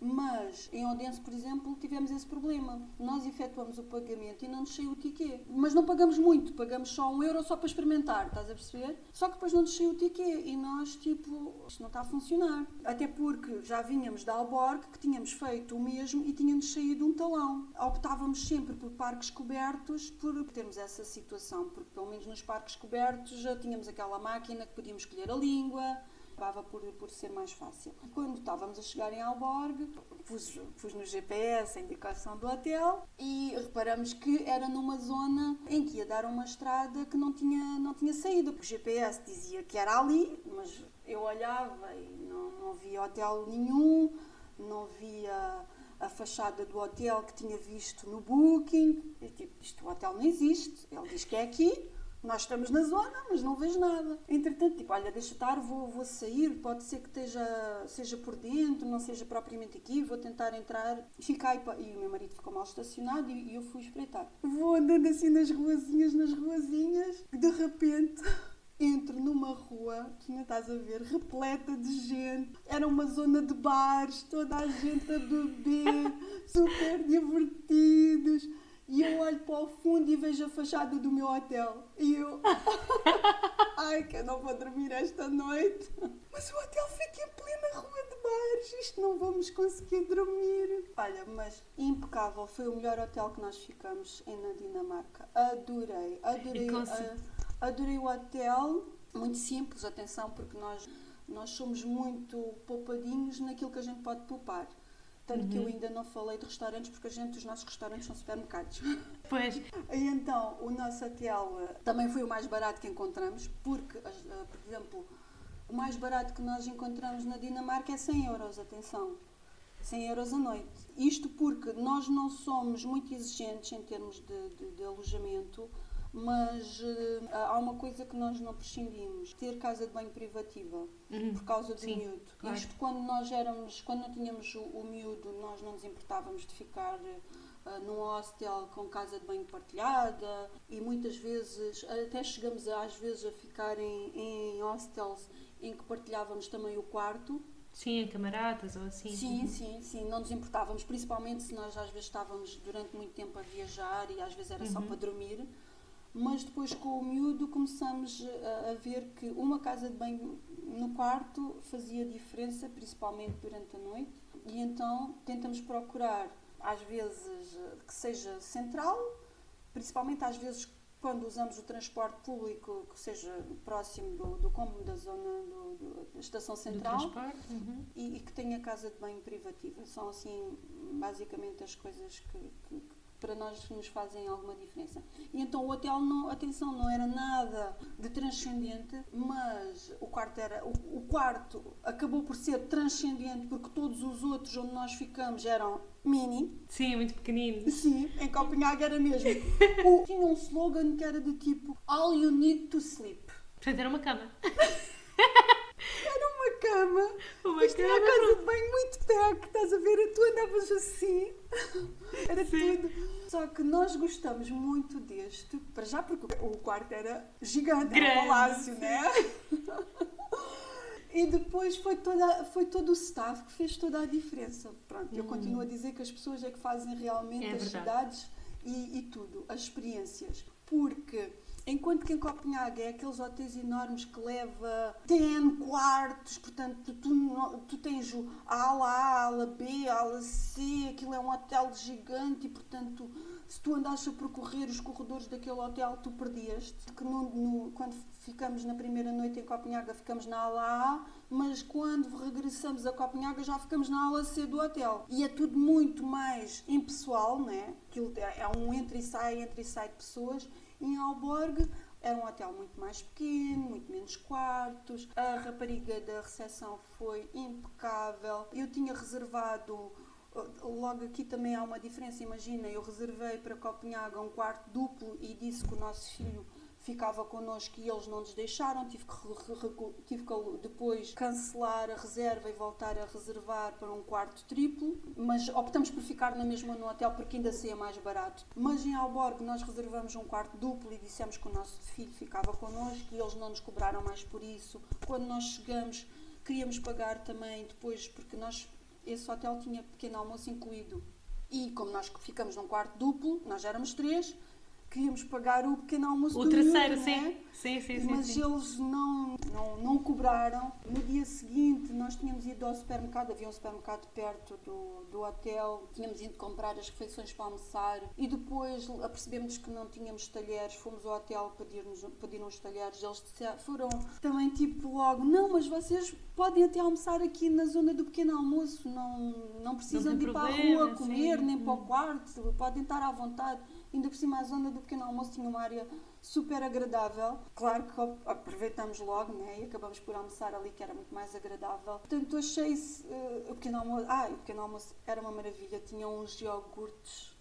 Mas em Odense, por exemplo, tivemos esse problema. Nós efetuamos o pagamento e não nos saiu o ticket. Mas não pagamos muito, pagamos só um euro só para experimentar, estás a perceber? Só que depois não nos saiu o ticket e nós, tipo, isto não está a funcionar. Até porque já vínhamos da Alborg, que tínhamos feito o mesmo e tínhamos saído um talão. Optávamos sempre por parques cobertos por termos essa situação, porque pelo menos nos parques cobertos já tínhamos aquela máquina que podíamos escolher a língua, acabava por, por ser mais fácil. Quando estávamos a chegar em Alborg, pus, pus no GPS a indicação do hotel e reparamos que era numa zona em que ia dar uma estrada que não tinha, não tinha saída. O GPS dizia que era ali, mas eu olhava e não, não via hotel nenhum, não via a fachada do hotel que tinha visto no Booking. E tipo, isto o hotel não existe. Ele diz que é aqui. Nós estamos na zona, mas não vejo nada. Entretanto, tipo, olha, deixa estar, vou, vou sair, pode ser que esteja, seja por dentro, não seja propriamente aqui, vou tentar entrar. Fiquei, e o meu marido ficou mal estacionado e, e eu fui espreitar. Vou andando assim nas ruazinhas, nas ruazinhas, e de repente entro numa rua, que ainda estás a ver, repleta de gente. Era uma zona de bares, toda a gente a beber, super divertidos. E eu olho para o fundo e vejo a fachada do meu hotel. E eu. Ai, que eu não vou dormir esta noite. Mas o hotel fica em plena rua de bares. Isto não vamos conseguir dormir. Olha, mas impecável. Foi o melhor hotel que nós ficamos na Dinamarca. Adorei. Adorei. A, adorei o hotel. Muito simples, atenção, porque nós, nós somos muito poupadinhos naquilo que a gente pode poupar. Tanto uhum. que eu uhum. ainda não falei de restaurantes, porque a gente, os nossos restaurantes são supermercados. Pois. E então, o nosso hotel uh, também foi o mais barato que encontramos, porque, uh, por exemplo, o mais barato que nós encontramos na Dinamarca é 100 euros, atenção. 100 euros a noite. Isto porque nós não somos muito exigentes em termos de, de, de alojamento, mas uh, há uma coisa que nós não prescindimos, ter casa de banho privativa, uhum. por causa do Sim, miúdo. Claro. Isto quando nós éramos, quando não tínhamos o, o miúdo, nós não nos importávamos de ficar uh, num hostel com casa de banho partilhada e muitas vezes, até chegamos a, às vezes a ficar em, em hostels em que partilhávamos também o quarto. Sim, em camaradas ou assim. Sim, sim, sim, não nos importávamos, principalmente se nós às vezes estávamos durante muito tempo a viajar e às vezes era uhum. só para dormir mas depois com o miúdo começamos a, a, ver que uma casa de banho no quarto fazia diferença, principalmente durante a noite, e então tentamos procurar, às vezes, que seja central, principalmente às vezes quando usamos o transporte público que seja próximo do, do cômodo da zona do, do, da estação central uhum. e, e, que tenha casa de banho privativa. São assim basicamente as coisas que, que, para nós nos fazem alguma diferença. E então o hotel, não, atenção, não era nada de transcendente, mas o quarto era o, o, quarto acabou por ser transcendente porque todos os outros onde nós ficamos eram mini. Sim, muito pequeninos. Sim, em Copenhague era mesmo. o, tinha um slogan que era de tipo All you need to sleep. Portanto, era uma cama. Era cama. Uma mas cama. tinha a casa de banho muito perto, estás a ver? Tu andavas assim. Era Sim. tudo. Só que nós gostamos muito deste, para já porque o quarto era gigante, Grande. era um palácio, né? E depois foi, toda, foi todo o staff que fez toda a diferença. Pronto, hum. eu continuo a dizer que as pessoas é que fazem realmente é as cidades e, e tudo, as experiências. Porque Enquanto que em Copenhague é aqueles hotéis enormes que leva 10 quartos, portanto, tu, tu tens a ala A, ala B, ala C, aquilo é um hotel gigante e, portanto, se tu andaste a percorrer os corredores daquele hotel, tu perdias Que no, no, quando ficamos na primeira noite em Copenhague, ficamos na ala A, mas quando regressamos a Copenhague já ficamos na ala C do hotel. E é tudo muito mais impessoal, né? Aquilo é, é um entra e sai, entra e sai de pessoas em Alborg era um hotel muito mais pequeno, muito menos quartos. A rapariga da recepção foi impecável. Eu tinha reservado Logo aqui também há uma diferença. Imagina, eu reservei para Copenhague um quarto duplo e disse que o nosso filho ficava connosco e eles não nos deixaram. Tive que, tive que depois cancelar a reserva e voltar a reservar para um quarto triplo, mas optamos por ficar na mesma no hotel porque ainda seria mais barato. Mas em Alborg nós reservamos um quarto duplo e dissemos que o nosso filho ficava connosco e eles não nos cobraram mais por isso. Quando nós chegamos, queríamos pagar também depois, porque nós esse hotel tinha pequeno almoço incluído. E como nós ficamos num quarto duplo, nós éramos três, queríamos pagar o pequeno almoço o do terceiro, miúdo, sim. É? sim. Sim, sim, Mas sim. eles não, não, não cobraram. No dia seguinte, nós tínhamos ido ao supermercado, havia um supermercado perto do, do hotel, tínhamos ido comprar as refeições para almoçar e depois apercebemos que não tínhamos talheres, fomos ao hotel pedir-nos pedir uns talheres. Eles disseram, foram também tipo logo: não, mas vocês podem até almoçar aqui na zona do pequeno almoço, não, não precisam não de ir problema, para a rua comer, sim. nem para o quarto, podem estar à vontade. Ainda por cima, a zona do pequeno almoço tinha uma área super agradável. Claro que aproveitamos logo né, e acabamos por almoçar ali, que era muito mais agradável. Portanto, achei uh, o pequeno almoço. Ah, o pequeno almoço era uma maravilha. Tinha uns iogurtes.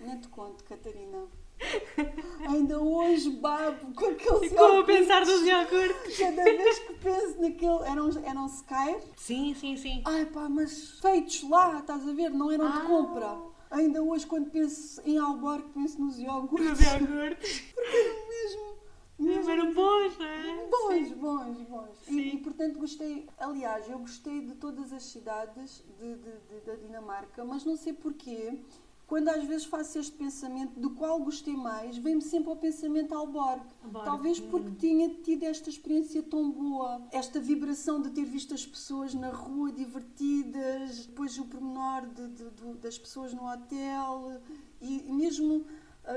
Nem te conto, Catarina. Ainda hoje babo com aqueles Ficou a pensar nos iogurtes. Cada vez que penso naquele. Eram, eram Sky? Sim, sim, sim. Ai pá, mas feitos lá, estás a ver? Não eram ah. de compra. Ainda hoje, quando penso em Alborg, penso nos iogurtes. Nos iogurtes. Porque eram mesmo Mesmo eram bons, não é? Bons, bons, bons. E, e, portanto gostei, aliás, eu gostei de todas as cidades de, de, de, da Dinamarca, mas não sei porquê quando às vezes faço este pensamento do qual gostei mais, vem-me sempre ao pensamento Alborg. Talvez porque tinha tido esta experiência tão boa, esta vibração de ter visto as pessoas na rua divertidas, depois o pormenor de, de, de, das pessoas no hotel e mesmo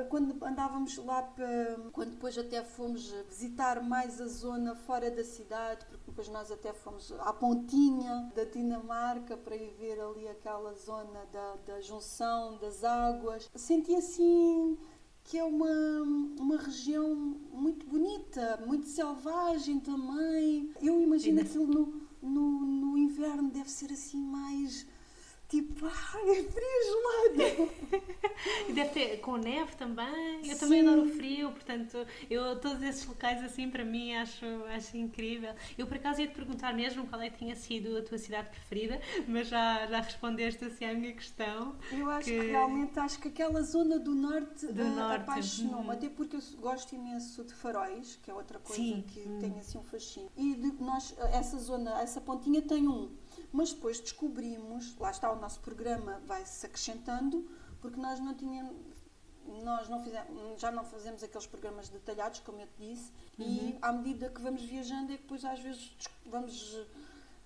quando andávamos lá para. quando depois até fomos visitar mais a zona fora da cidade, porque depois nós até fomos à pontinha da Dinamarca para ir ver ali aquela zona da, da junção das águas. Senti assim que é uma, uma região muito bonita, muito selvagem também. Eu imagino aquilo no, no, no inverno deve ser assim mais tipo, ai, é frio gelado. e deve ter com neve também. Eu Sim. também adoro o frio, portanto, eu todos esses locais assim para mim acho, acho incrível. Eu por acaso ia te perguntar mesmo qual é que tinha sido a tua cidade preferida, mas já, já respondeste assim à minha questão. Eu acho que, que realmente acho que aquela zona do norte, do uh, norte. apaixonou-me, uhum. até porque eu gosto imenso de faróis, que é outra coisa Sim. que uhum. tem assim um fascínio. E de, nós, essa zona, essa pontinha tem um mas depois descobrimos, lá está o nosso programa, vai-se acrescentando, porque nós não tínhamos, nós não fizemos, já não fazemos aqueles programas detalhados, como eu te disse, uhum. e à medida que vamos viajando é que depois às vezes vamos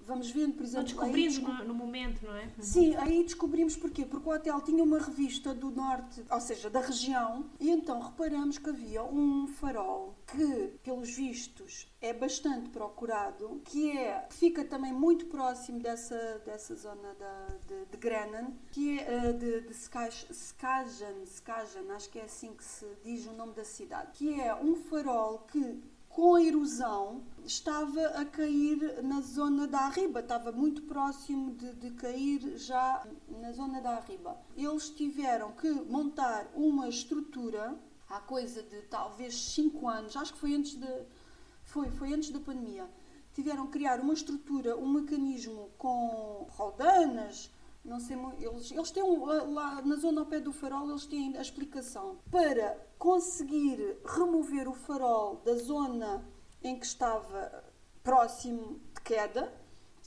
vamos vendo, por exemplo. descobrimos no, no, momento, não é? Sim, aí descobrimos porquê? Porque o hotel tinha uma revista do norte, ou seja, da região, e então reparamos que havia um farol que, pelos vistos, é bastante procurado, que é, fica também muito próximo dessa, dessa zona da, de, de Grenan, que é uh, de, de Skagen, Skagen, acho que é assim que se diz o nome da cidade, que é um farol que com a erosão, estava a cair na zona da Arriba, estava muito próximo de, de, cair já na zona da Arriba. Eles tiveram que montar uma estrutura, há coisa de talvez 5 anos, acho que foi antes, de, foi, foi antes da pandemia, tiveram que criar uma estrutura, um mecanismo com rodanas, não sei, eles, eles têm lá na zona ao pé do farol, eles têm a explicação para conseguir remover o farol da zona em que estava próximo de queda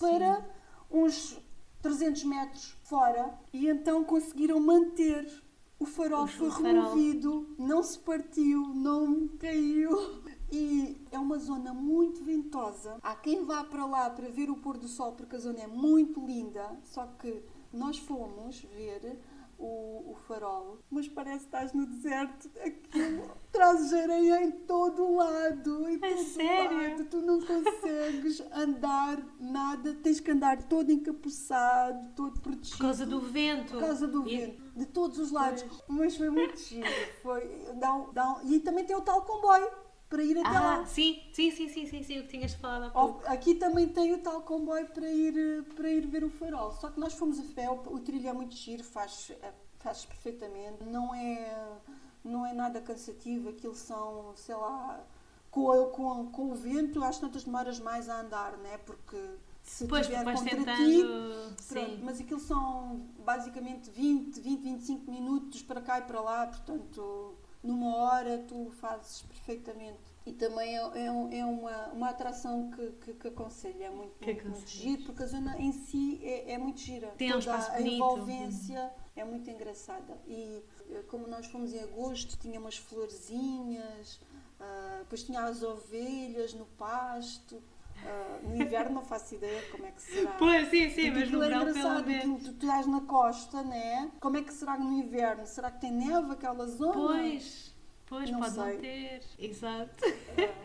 para Sim. uns 300 metros fora e então conseguiram manter o farol o foi farol. removido, não se partiu, não caiu. E é uma zona muito ventosa. Há quem vá para lá para ver o pôr do sol porque a zona é muito linda, só que nós fomos ver o, o farol, mas parece que estás no deserto, aquilo trazes areia em todo o lado, em é todo sério? lado, tu não consegues andar nada, tens que andar todo encapuçado, todo protegido. Por causa do vento. Por causa do e... vento, de todos os lados. Pois. Mas foi muito giro. Foi, dá, dá, e também tem o tal comboio para ir até ah, lá. Sim, sim, sim, sim, sim, sim, o que tinhas falado há pouco. Aqui também tem o tal comboio para ir, para ir ver o farol. Só que nós fomos a pé, o, trilho é muito giro, faz, é, faz perfeitamente. Não é, não é nada cansativo, aquilo são, sei lá, com, com, com o vento, às tantas demoras mais a andar, né? Porque se pois, tiver contra tentando, ti, pronto, mas aquilo são basicamente 20, 20, 25 minutos para cá e para lá, portanto numa hora tu fazes perfeitamente. E também é, é, é uma, uma atração que, que, que aconselho, é muito, que muito, muito giro, porque a zona em si é, é muito gira. Tem um espaço a bonito. envolvência é muito engraçada. E eh, como nós fomos em agosto, tinha umas florzinhas, uh, depois tinha as ovelhas no pasto. Uh, no inverno não faço ideia como é que será. Pois, sim, sim, mas no é verão pelo menos. Tu, tu estás na costa, né? Como é que será no inverno? Será que tem neve aquela zona? Pois, pois, não pode sei. não ter. Exato. Uh,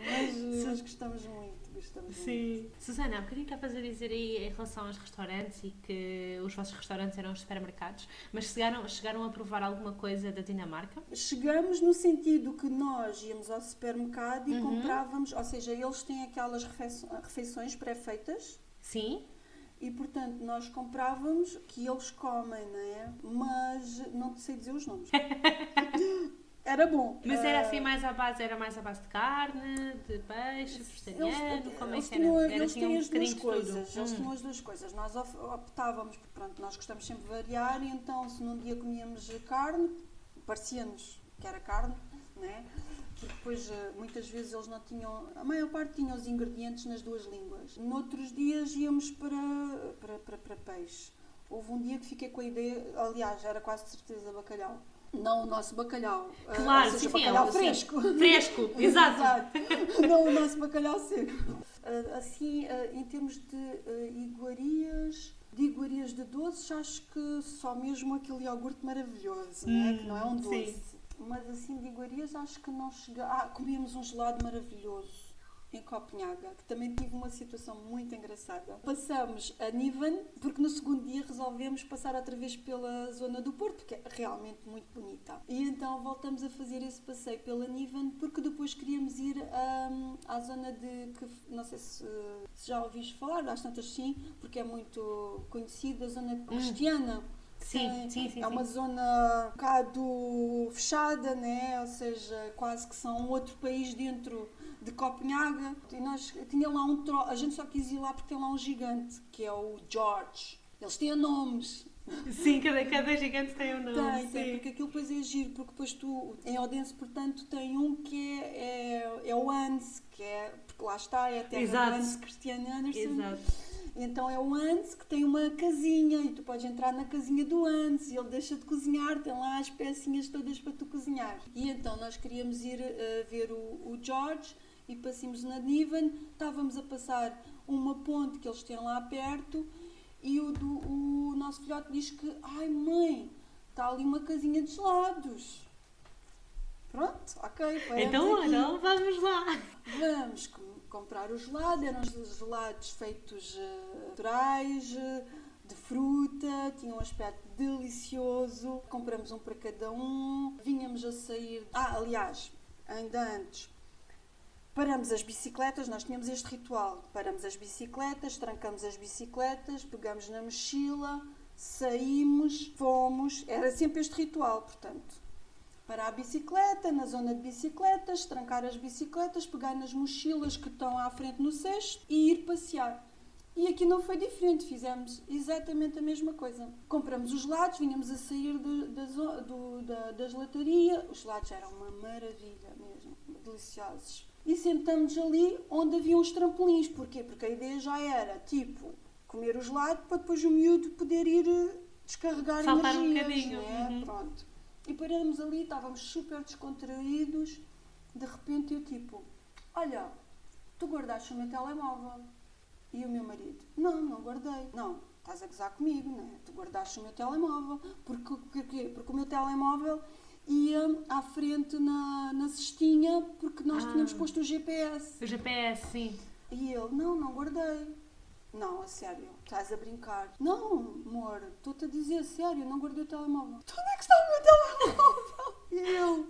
mas, mas gostamos muito gostamos Sim. Susana, há bocadinho estavas a dizer aí em relação aos restaurantes e que os vossos restaurantes eram os supermercados, mas chegaram, chegaram a provar alguma coisa da Dinamarca? Chegamos no sentido que nós íamos ao supermercado e uhum. comprávamos, ou seja, eles têm aquelas refeições pré-feitas. Sim. E portanto nós comprávamos que eles comem, não é? Mas não sei dizer os nomes. era bom. Mas era assim mais à base, era mais à base de carne, de peixe, vegetariano, como é que era? Tinham, era eles tinham um as duas coisas, eles hum. tinham as duas coisas. Nós optávamos, porque pronto, nós gostamos sempre de variar, e então se num dia comíamos carne, parecia-nos que era carne, né? porque depois eh, muitas vezes eles não tinham, a maior parte tinham os ingredientes nas duas línguas. Noutros dias íamos para, para, para, para peixe. Houve um dia que fiquei com a ideia, aliás, era quase certeza bacalhau. Não o nosso bacalhau. eh, Claro, seja, sim, sim, bacalhau é sim. fresco. Fresco, exato. Não o nosso bacalhau seco. Ah, Assim, ah, em termos de ah, iguarias, de iguarias de doces, acho que só mesmo aquele iogurte maravilhoso, não é? Hum, que não é um sim. doce. Mas assim, de iguarias, acho que não chega. Ah, comíamos um gelado maravilhoso em Copenhaga, que também tive uma situação muito engraçada. Passamos a Niven, porque no segundo dia resolvemos passar outra vez pela zona do Porto, que é realmente muito bonita. E então voltamos a fazer esse passeio pela Niven, porque depois queríamos ir hum, à zona de, que não sei se, se já ouviste falar, às tantas sim, porque é muito conhecida, a zona cristiana. Sim, Tem- sim, sim, É uma sim. zona um bocado fechada, né? ou seja, quase que são outro país dentro de Copenhaga. E nós tinha lá um tro... a gente só quis ir lá porque tem lá um gigante, que é o George. Eles têm nomes. Sim, cada, cada gigante tem um nome. Tem, sim. tem, porque aquilo depois é giro, porque depois tu, em Odense, portanto, tem um que é, é, é o Hans, que é, porque lá está, é a terra Exato. do Hans Christian Andersen. Exato. Então é o Hans que tem uma casinha e tu podes entrar na casinha do Hans e ele deixa de cozinhar, tem lá as pecinhas todas para tu cozinhar. E então nós queríamos ir eh, ver o, o George e passamos na Niven, estávamos a passar uma ponte que eles têm lá perto e o, do, o nosso filhote diz que, ai mãe, está ali uma casinha de gelados. Pronto, ok. Então, aqui. olha, vamos lá. Vamos com- comprar o gelado, eram os gelados feitos eh, naturais, eh, de fruta, tinham um aspecto delicioso. Compramos um para cada um, vinhamos a sair. Ah, aliás, ainda antes, paramos as bicicletas, nós tínhamos este ritual: paramos as bicicletas, trancamos as bicicletas, pegamos na mochila, saímos, fomos. Era sempre este ritual, portanto parar a bicicleta, na zona de bicicletas, trancar as bicicletas, pegar nas mochilas que estão à frente no cesto e ir passear. E aqui não foi diferente, fizemos exatamente a mesma coisa. Compramos os gelados, vinhamos a sair de- da, do- da, da gelataria, os gelados eram uma maravilha mesmo, deliciosos. E sentamos ali onde havia uns trampolins, porquê? Porque a ideia já era, tipo, comer o gelado para depois o miúdo poder ir eh, descarregar Saltar um energias, bocadinho, né? uhum. Pronto. E paramos ali, estávamos super descontraídos. De repente eu tipo, olha, tu guardaste o meu telemóvel. E o meu marido, não, não guardei. Não, estás a gozar comigo, não é? Tu guardaste o meu telemóvel. Porque, porque, porque o meu telemóvel ia à frente na, na cestinha porque nós Ah. tínhamos posto o GPS. O GPS, sim. E ele, não, não guardei. Não, a sério, estás a brincar. Não, amor, estou-te a dizer a sério, não guardei o telemóvel. Então onde é que está o meu telemóvel? E ele,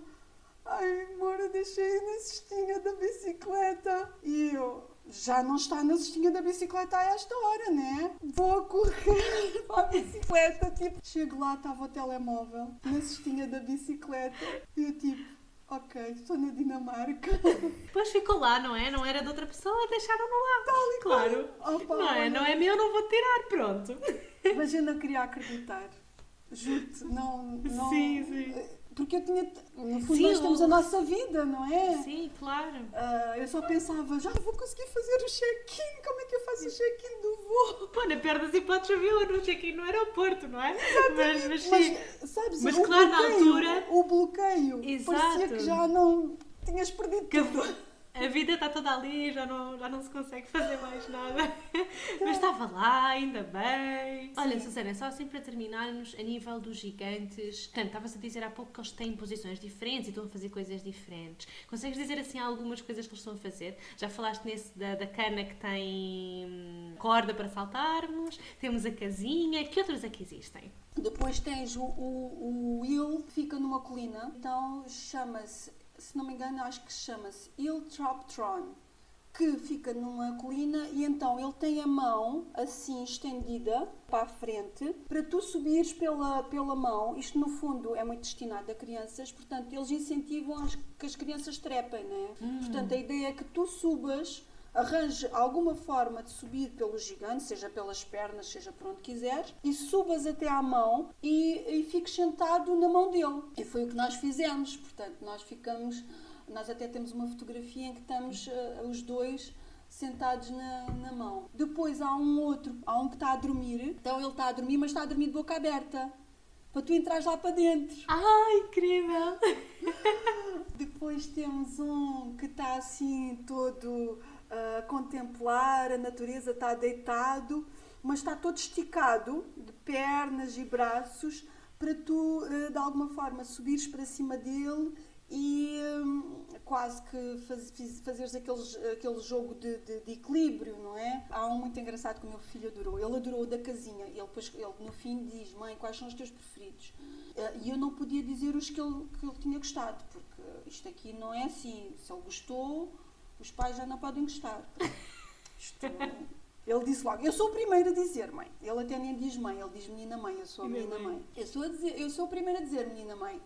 ai, amor, eu deixei na cestinha da bicicleta. E eu, já não está na cestinha da bicicleta a esta hora, né? Vou a correr para a bicicleta, tipo, chego lá, estava o telemóvel na cestinha da bicicleta. E eu tipo, ok, estou na Dinamarca. Depois ficou lá, não é? Não era de outra pessoa, deixaram-no lá. claro. Opa, não, é, não é meu, não vou tirar, pronto. Mas eu não queria acreditar. Juro-te, não, não. Sim, sim. Porque eu tinha. No fundo, Sim, nós temos o- a nossa vida, não é? Sim, claro. Ah, eu só pensava, já vou conseguir fazer o check-in. Como é que eu faço o check-in do voo? Pô, na pior das hipóteses havia no check-in no aeroporto, não é? Mas, mas sim. Mas, sabes, Mas o claro, na bloqueio, altura- O bloqueio. Exato. Parecia que já não. Tinhas perdido Que tudo. A vida está toda ali, já não, já não se consegue fazer mais nada. Mas estava lá, ainda bem. Olha, Susana, só assim para terminarmos, a nível dos gigantes, portanto, estavas a dizer há pouco que eles têm posições diferentes e estão a fazer coisas diferentes. Consegues dizer assim algumas coisas que eles estão a fazer? Já falaste nesse da, da cana que tem hum, corda para saltarmos, temos a casinha, que outros é que existem? Depois tens o, o, o Hill, que fica numa colina. Então chama-se, se não me engano, acho que chama-se Hill Tron, que fica numa colina e então ele tem a mão assim estendida para a frente para tu subires pela, pela mão. Isto no fundo é muito destinado a crianças, portanto eles incentivam as, que as crianças trepem, né? Portanto a ideia é que tu subas arranje alguma forma de subir pelo gigante, seja pelas pernas, seja por onde quiseres, e subas até à mão e, e fiques sentado na mão dele. E foi o que nós fizemos. Portanto, nós ficamos Nós até temos uma fotografia em que estamos uh, os dois sentados na, na mão. Depois há um outro, há um que está a dormir. Então ele está a dormir, mas está a dormir de boca aberta. Para tu entrares lá para dentro. Ai, incrível! Depois temos um que está assim todo a contemplar a natureza, está deitado, mas está todo esticado, de pernas e braços, para tu, eh, de alguma forma, subires para cima dele e hum, quase que faz, fazeres aqueles, aquele jogo de, de, de, equilíbrio, não é? Há um muito engraçado que o meu filho adorou. Ele adorou da casinha. Ele, depois, ele no fim diz: Mãe, quais são os teus preferidos? Eh, e eu não podia dizer os que ele, que ele tinha gostado, porque isto aqui não é assim. Se ele gostou, os pais já não podem gostar. Isto, ele disse logo, eu sou o primeiro a dizer mãe. Ele até nem diz mãe, ele diz menina mãe, eu sou a menina mãe. mãe. Eu, sou a dizer, eu sou o primeiro a dizer menina mãe.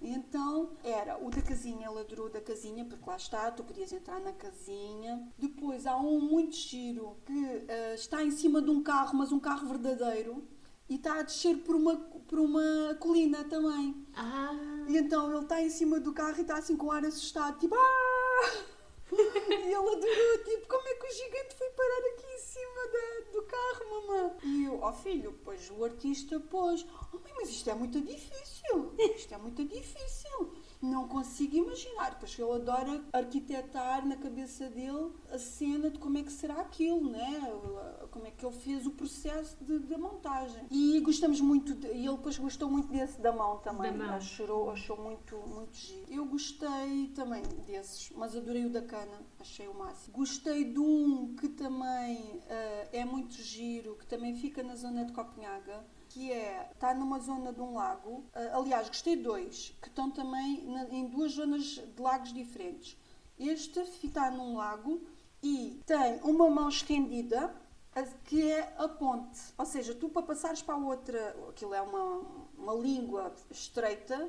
Então era o da casinha, ele adorou da casinha, porque lá está, tu podias entrar na casinha. Depois há um muito giro que uh, está em cima de um carro, mas um carro verdadeiro, e está a descer por uma, por uma colina também. Ah. E então ele está em cima do carro e está assim com ar assustado, tipo, ah! E ele adorou, tipo, como é que o gigante foi parar aqui em cima da, do carro, mamãe? E eu, ó oh, filho, pois o artista pôs, oh mãe, mas isto é muito difícil, isto é muito difícil. Não consigo imaginar, pois ele adora arquitetar na cabeça dele a cena de como é que será aquilo, né? Como é que ele fez o processo de, da montagem. E gostamos muito, de, e ele depois gostou muito desse da mão também. Da mão. Achou, achou muito, muito giro. Eu gostei também desses, mas adorei o da cana, achei o máximo. Gostei de um que também uh, é muito giro, que também fica na zona de Copenhaga que é, está numa zona de um lago. Uh, aliás, gostei de dois, que estão também na, em duas zonas de lagos diferentes. Este está num lago e tem uma mão estendida, que é a ponte. Ou seja, tu para passares para a outra, aquilo é uma, uma língua estreita,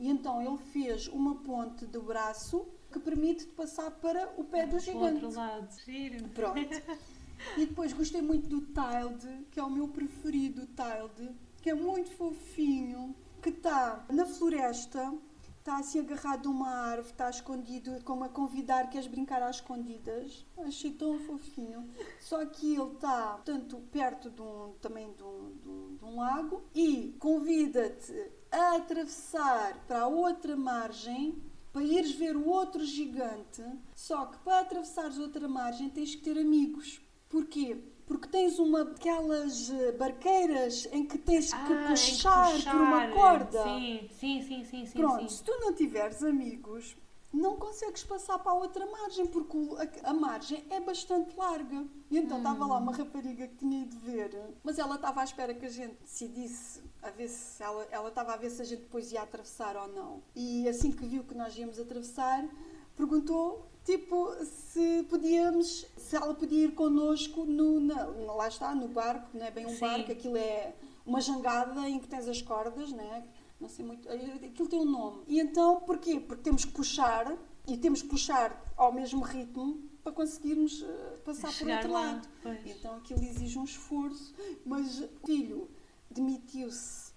e então ele fez uma ponte de braço que permite-te passar para o pé do gigante. outro lado, giro. Pronto. E depois gostei muito do Tilde, que é o meu preferido, o Tilde, que é muito fofinho, que está na floresta, está assim agarrado a uma árvore, está escondido, como a convidar, queres brincar às escondidas. Achei tão fofinho. Só que ele está, portanto, perto de um, também de um, de um, de um lago e convida-te a atravessar para a outra margem para ires ver o outro gigante. Só que para atravessares outra margem tens que ter amigos. Porquê? Porque tens uma aquelas eh, barqueiras em que tens que, ah, puxar, puxar, por uma corda. Sim, sim, sim, sim. Pronto, sim. se tu não tiveres amigos, não consegues passar para a outra margem, porque a, a margem é bastante larga. E então estava hum. lá uma rapariga que tinha ido ver, mas ela estava à espera que a gente decidisse a ver se ela, ela estava a ver se a gente depois ia atravessar ou não. E assim que viu que nós íamos atravessar, perguntou tipo, se podíamos, se ela podia ir connosco no, na, lá está, no barco, não é bem um Sim. barco, aquilo é uma jangada em que tens as cordas, né? não sei muito, aquilo tem um nome. E então, porquê? Porque temos que puxar, e temos que puxar ao mesmo ritmo para conseguirmos uh, passar por outro lá, lado. Pois. Então aquilo exige um esforço, mas o filho demitiu-se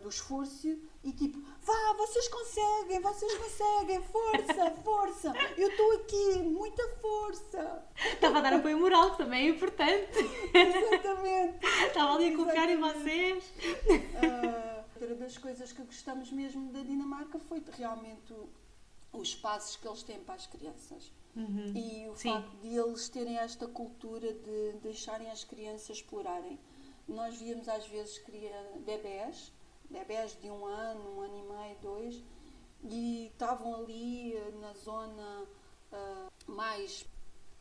do esforço e tipo, vá, vocês conseguem, vocês conseguem, força, força, eu estou aqui, muita força. Estava a dar apoio moral, também é importante. Exatamente. Estava ali a confiar em vocês. Uh, outra das coisas que gostamos mesmo da Dinamarca foi realmente os passos que eles têm para as crianças. Uhum. E o Sim. facto de eles terem esta cultura de deixarem as crianças explorarem. Nós víamos às vezes bebés bebés de um ano, um ano e meio, dois, e estavam ali eh, na zona uh, mais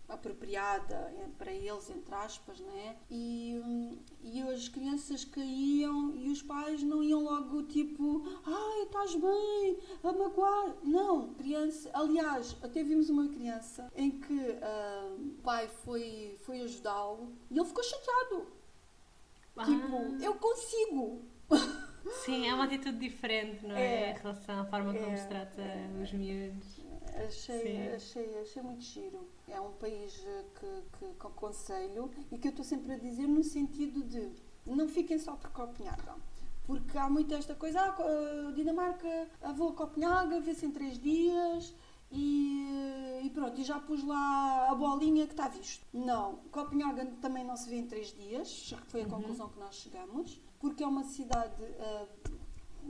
apropriada eh, para eles, entre aspas, né? E, um, e as crianças caíam e os pais não iam logo tipo, ai, estás bem, a magoar. Não, criança, aliás, até vimos uma criança em que uh, o pai foi, foi ajudá-lo e ele ficou chateado. Ah. Tipo, eu consigo. Sim, é uma atitude diferente, não é? é em relação à forma como é, se trata é, os miúdos. Achei, achei, achei muito giro. É um país que, que, que aconselho e que eu estou sempre a dizer no sentido de não fiquem só por Copenhaga. Porque há muito esta coisa, ah, Dinamarca, ah, vou a Copenhaga, vê-se em três dias E, e pronto, e já pus lá a bolinha que está visto. Não, Copenhaga também não se vê em três dias, foi a Uhum. conclusão que nós chegamos, porque é uma cidade ah,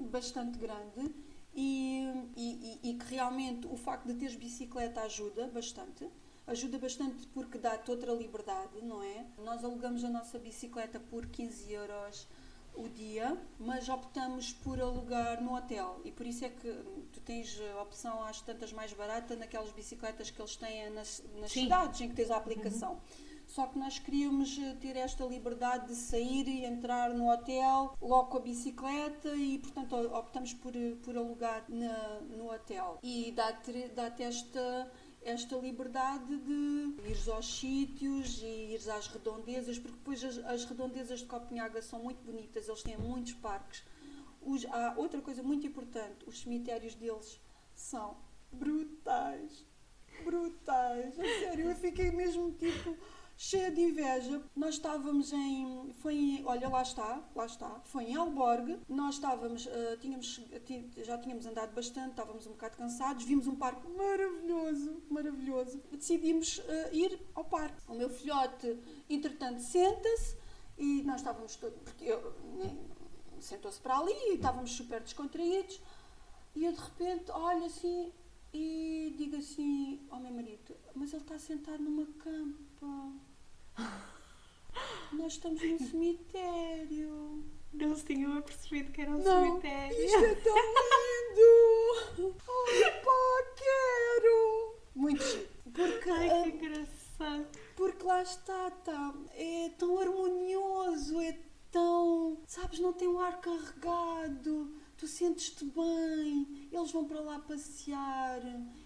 bastante grande e, e- e- e que realmente o facto de teres bicicleta ajuda bastante. Ajuda bastante porque dá-te outra liberdade, não é? Nós alugamos a nossa bicicleta por 15 euros o dia, mas optamos por alugar no hotel e por isso é que tu tens a opção às tantas mais barata naquelas bicicletas que eles têm nas, nas cidades em que tens a aplicação. Só que nós queríamos eh, ter esta liberdade de sair e entrar no hotel logo com a bicicleta e, portanto, optamos por, eh, por alugar na- no hotel. E dá-te dá esta, esta liberdade de ires aos sítios e ires às redondezas, porque depois as, as redondezas de Copenhaga são muito bonitas, eles têm muitos parques. Os- há outra coisa muito importante, os cemitérios deles são brutais brutais. A sério, eu fiquei mesmo tipo cheia de inveja. Nós estávamos em. Foi em. Olha, lá está, lá está. Foi em Alborg. Nós estávamos. ah, tínhamos, já tínhamos andado bastante, estávamos um bocado cansados. Vimos um parque maravilhoso, maravilhoso. Decidimos ah, ir ao parque. O meu filhote, entretanto, senta-se e nós estávamos todos. Porque Sentou-se para ali e estávamos super descontraídos. E eu de repente olho assim e digo assim ao meu marido: Mas ele está sentado numa campa. Nós estamos num cemitério. Não se tinham apercebido que era um Não, cemitério. isto é tão lindo! Ai, pá, quero! Muito. Porque, Ai, ah, que engraçado. porque lá está, tá, é tão harmonioso, é tão. Sabes, não tem um ar carregado, tu sentes-te bem, eles vão para lá passear,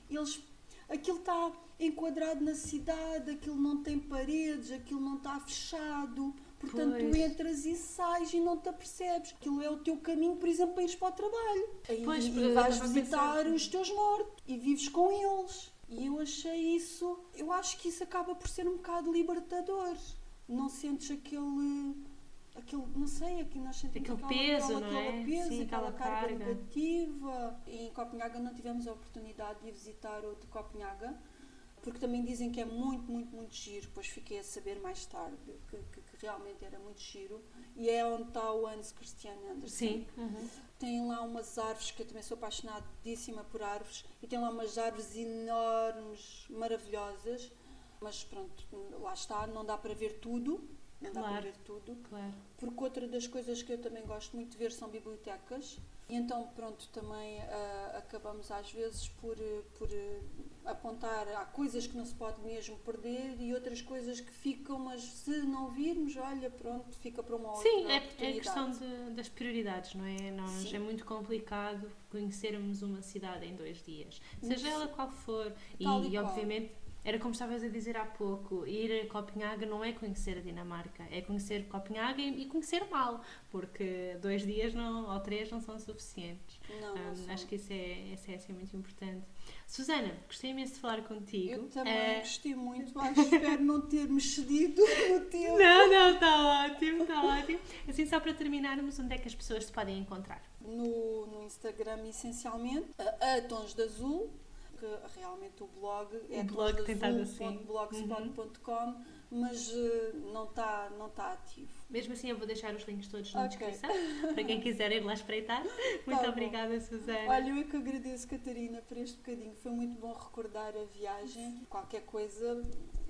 eles. Aquilo está enquadrado na cidade, aquilo não tem paredes, aquilo não está fechado. Portanto, tu Pois. entras e sais e não te apercebes. Aquilo é o teu caminho, por exemplo, para ires para o trabalho. Pois, e eu vais visitar os teus mortos e vives com eles. E eu achei isso, eu acho que isso acaba por ser um bocado libertador. Não sentes aquele, aquele não sei, aqui nós sentimos Aquele aquela, peso, aquela, não é? aquela peso, Sim, aquela, aquela carga, carga. negativa. E em Copenhaga não tivemos a oportunidade de visitar o de Copenhaga, porque também dizem que é muito, muito, muito giro. Depois fiquei a saber mais tarde que, que- que realmente era muito giro. E é onde está o Hans Christian Andersen Sim. Uhum. tem lá umas árvores que eu também sou apaixonadíssima por árvores e tem lá umas árvores enormes, maravilhosas, mas pronto, lá está, não dá para ver tudo, não dá para Claro. ver tudo, Claro. porque outra das coisas que eu também gosto muito de ver são bibliotecas e então pronto, também ah, acabamos às vezes por, eh, por eh, apontar, há coisas que não se pode mesmo perder e outras coisas que ficam, mas se não virmos, olha, pronto, fica para uma outra Sim, é, é oportunidade. questão de- das prioridades, não é? Nós, Sim. é muito complicado conhecermos uma cidade em dois dias, seja Sim. ela qual for. E, Tal e e, qual. obviamente, era como estavas a dizer há pouco: ir a Copenhaga não é conhecer a Dinamarca, é conhecer Copenhaga e, conhecer mal, porque dois dias não, ou três não são suficientes. Não, não são. acho que isso é, é assim, muito importante. Susana, gostei imenso de falar contigo. Eu também Eh, gostei muito, acho, espero não ter mexido no tempo. Não, não, está ótimo, está ótimo. Assim, só para terminarmos, onde é que as pessoas te podem encontrar? No, no Instagram, essencialmente, a, a Tons de Azul, que realmente o blog é O blog tem estado assim. blogspot.com, mas eh, não está não tá ativo. Mesmo assim, eu vou deixar os links todos na Ok. descrição para quem quiser ir lá espreitar. Muito bom. obrigada, Susana. Olha, eu é que agradeço, Catarina, por este bocadinho. Foi muito bom recordar a viagem. Qualquer coisa,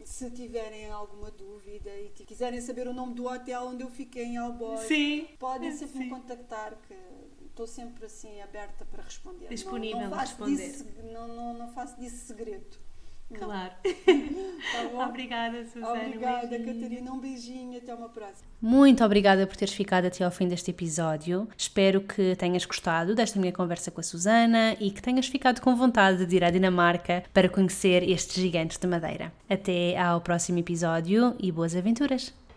se tiverem alguma dúvida e quiserem saber o nome do hotel onde eu fiquei em Alborg, podem sempre Sim. me contactar, que estou sempre assim aberta para responder. Não- Disponível não, a faço responder. Disso, não, não, não faço disso segredo. Não. claro. Tá bom? Obrigada, Susana. um Obrigada, beijinho. Catarina. Um beijinho. Até uma próxima. Muito obrigada por teres ficado até ao fim deste episódio. Espero que tenhas gostado desta minha conversa com a Susana e que tenhas ficado com vontade de ir à Dinamarca para conhecer estes gigantes de madeira. Até ao próximo episódio e boas aventuras!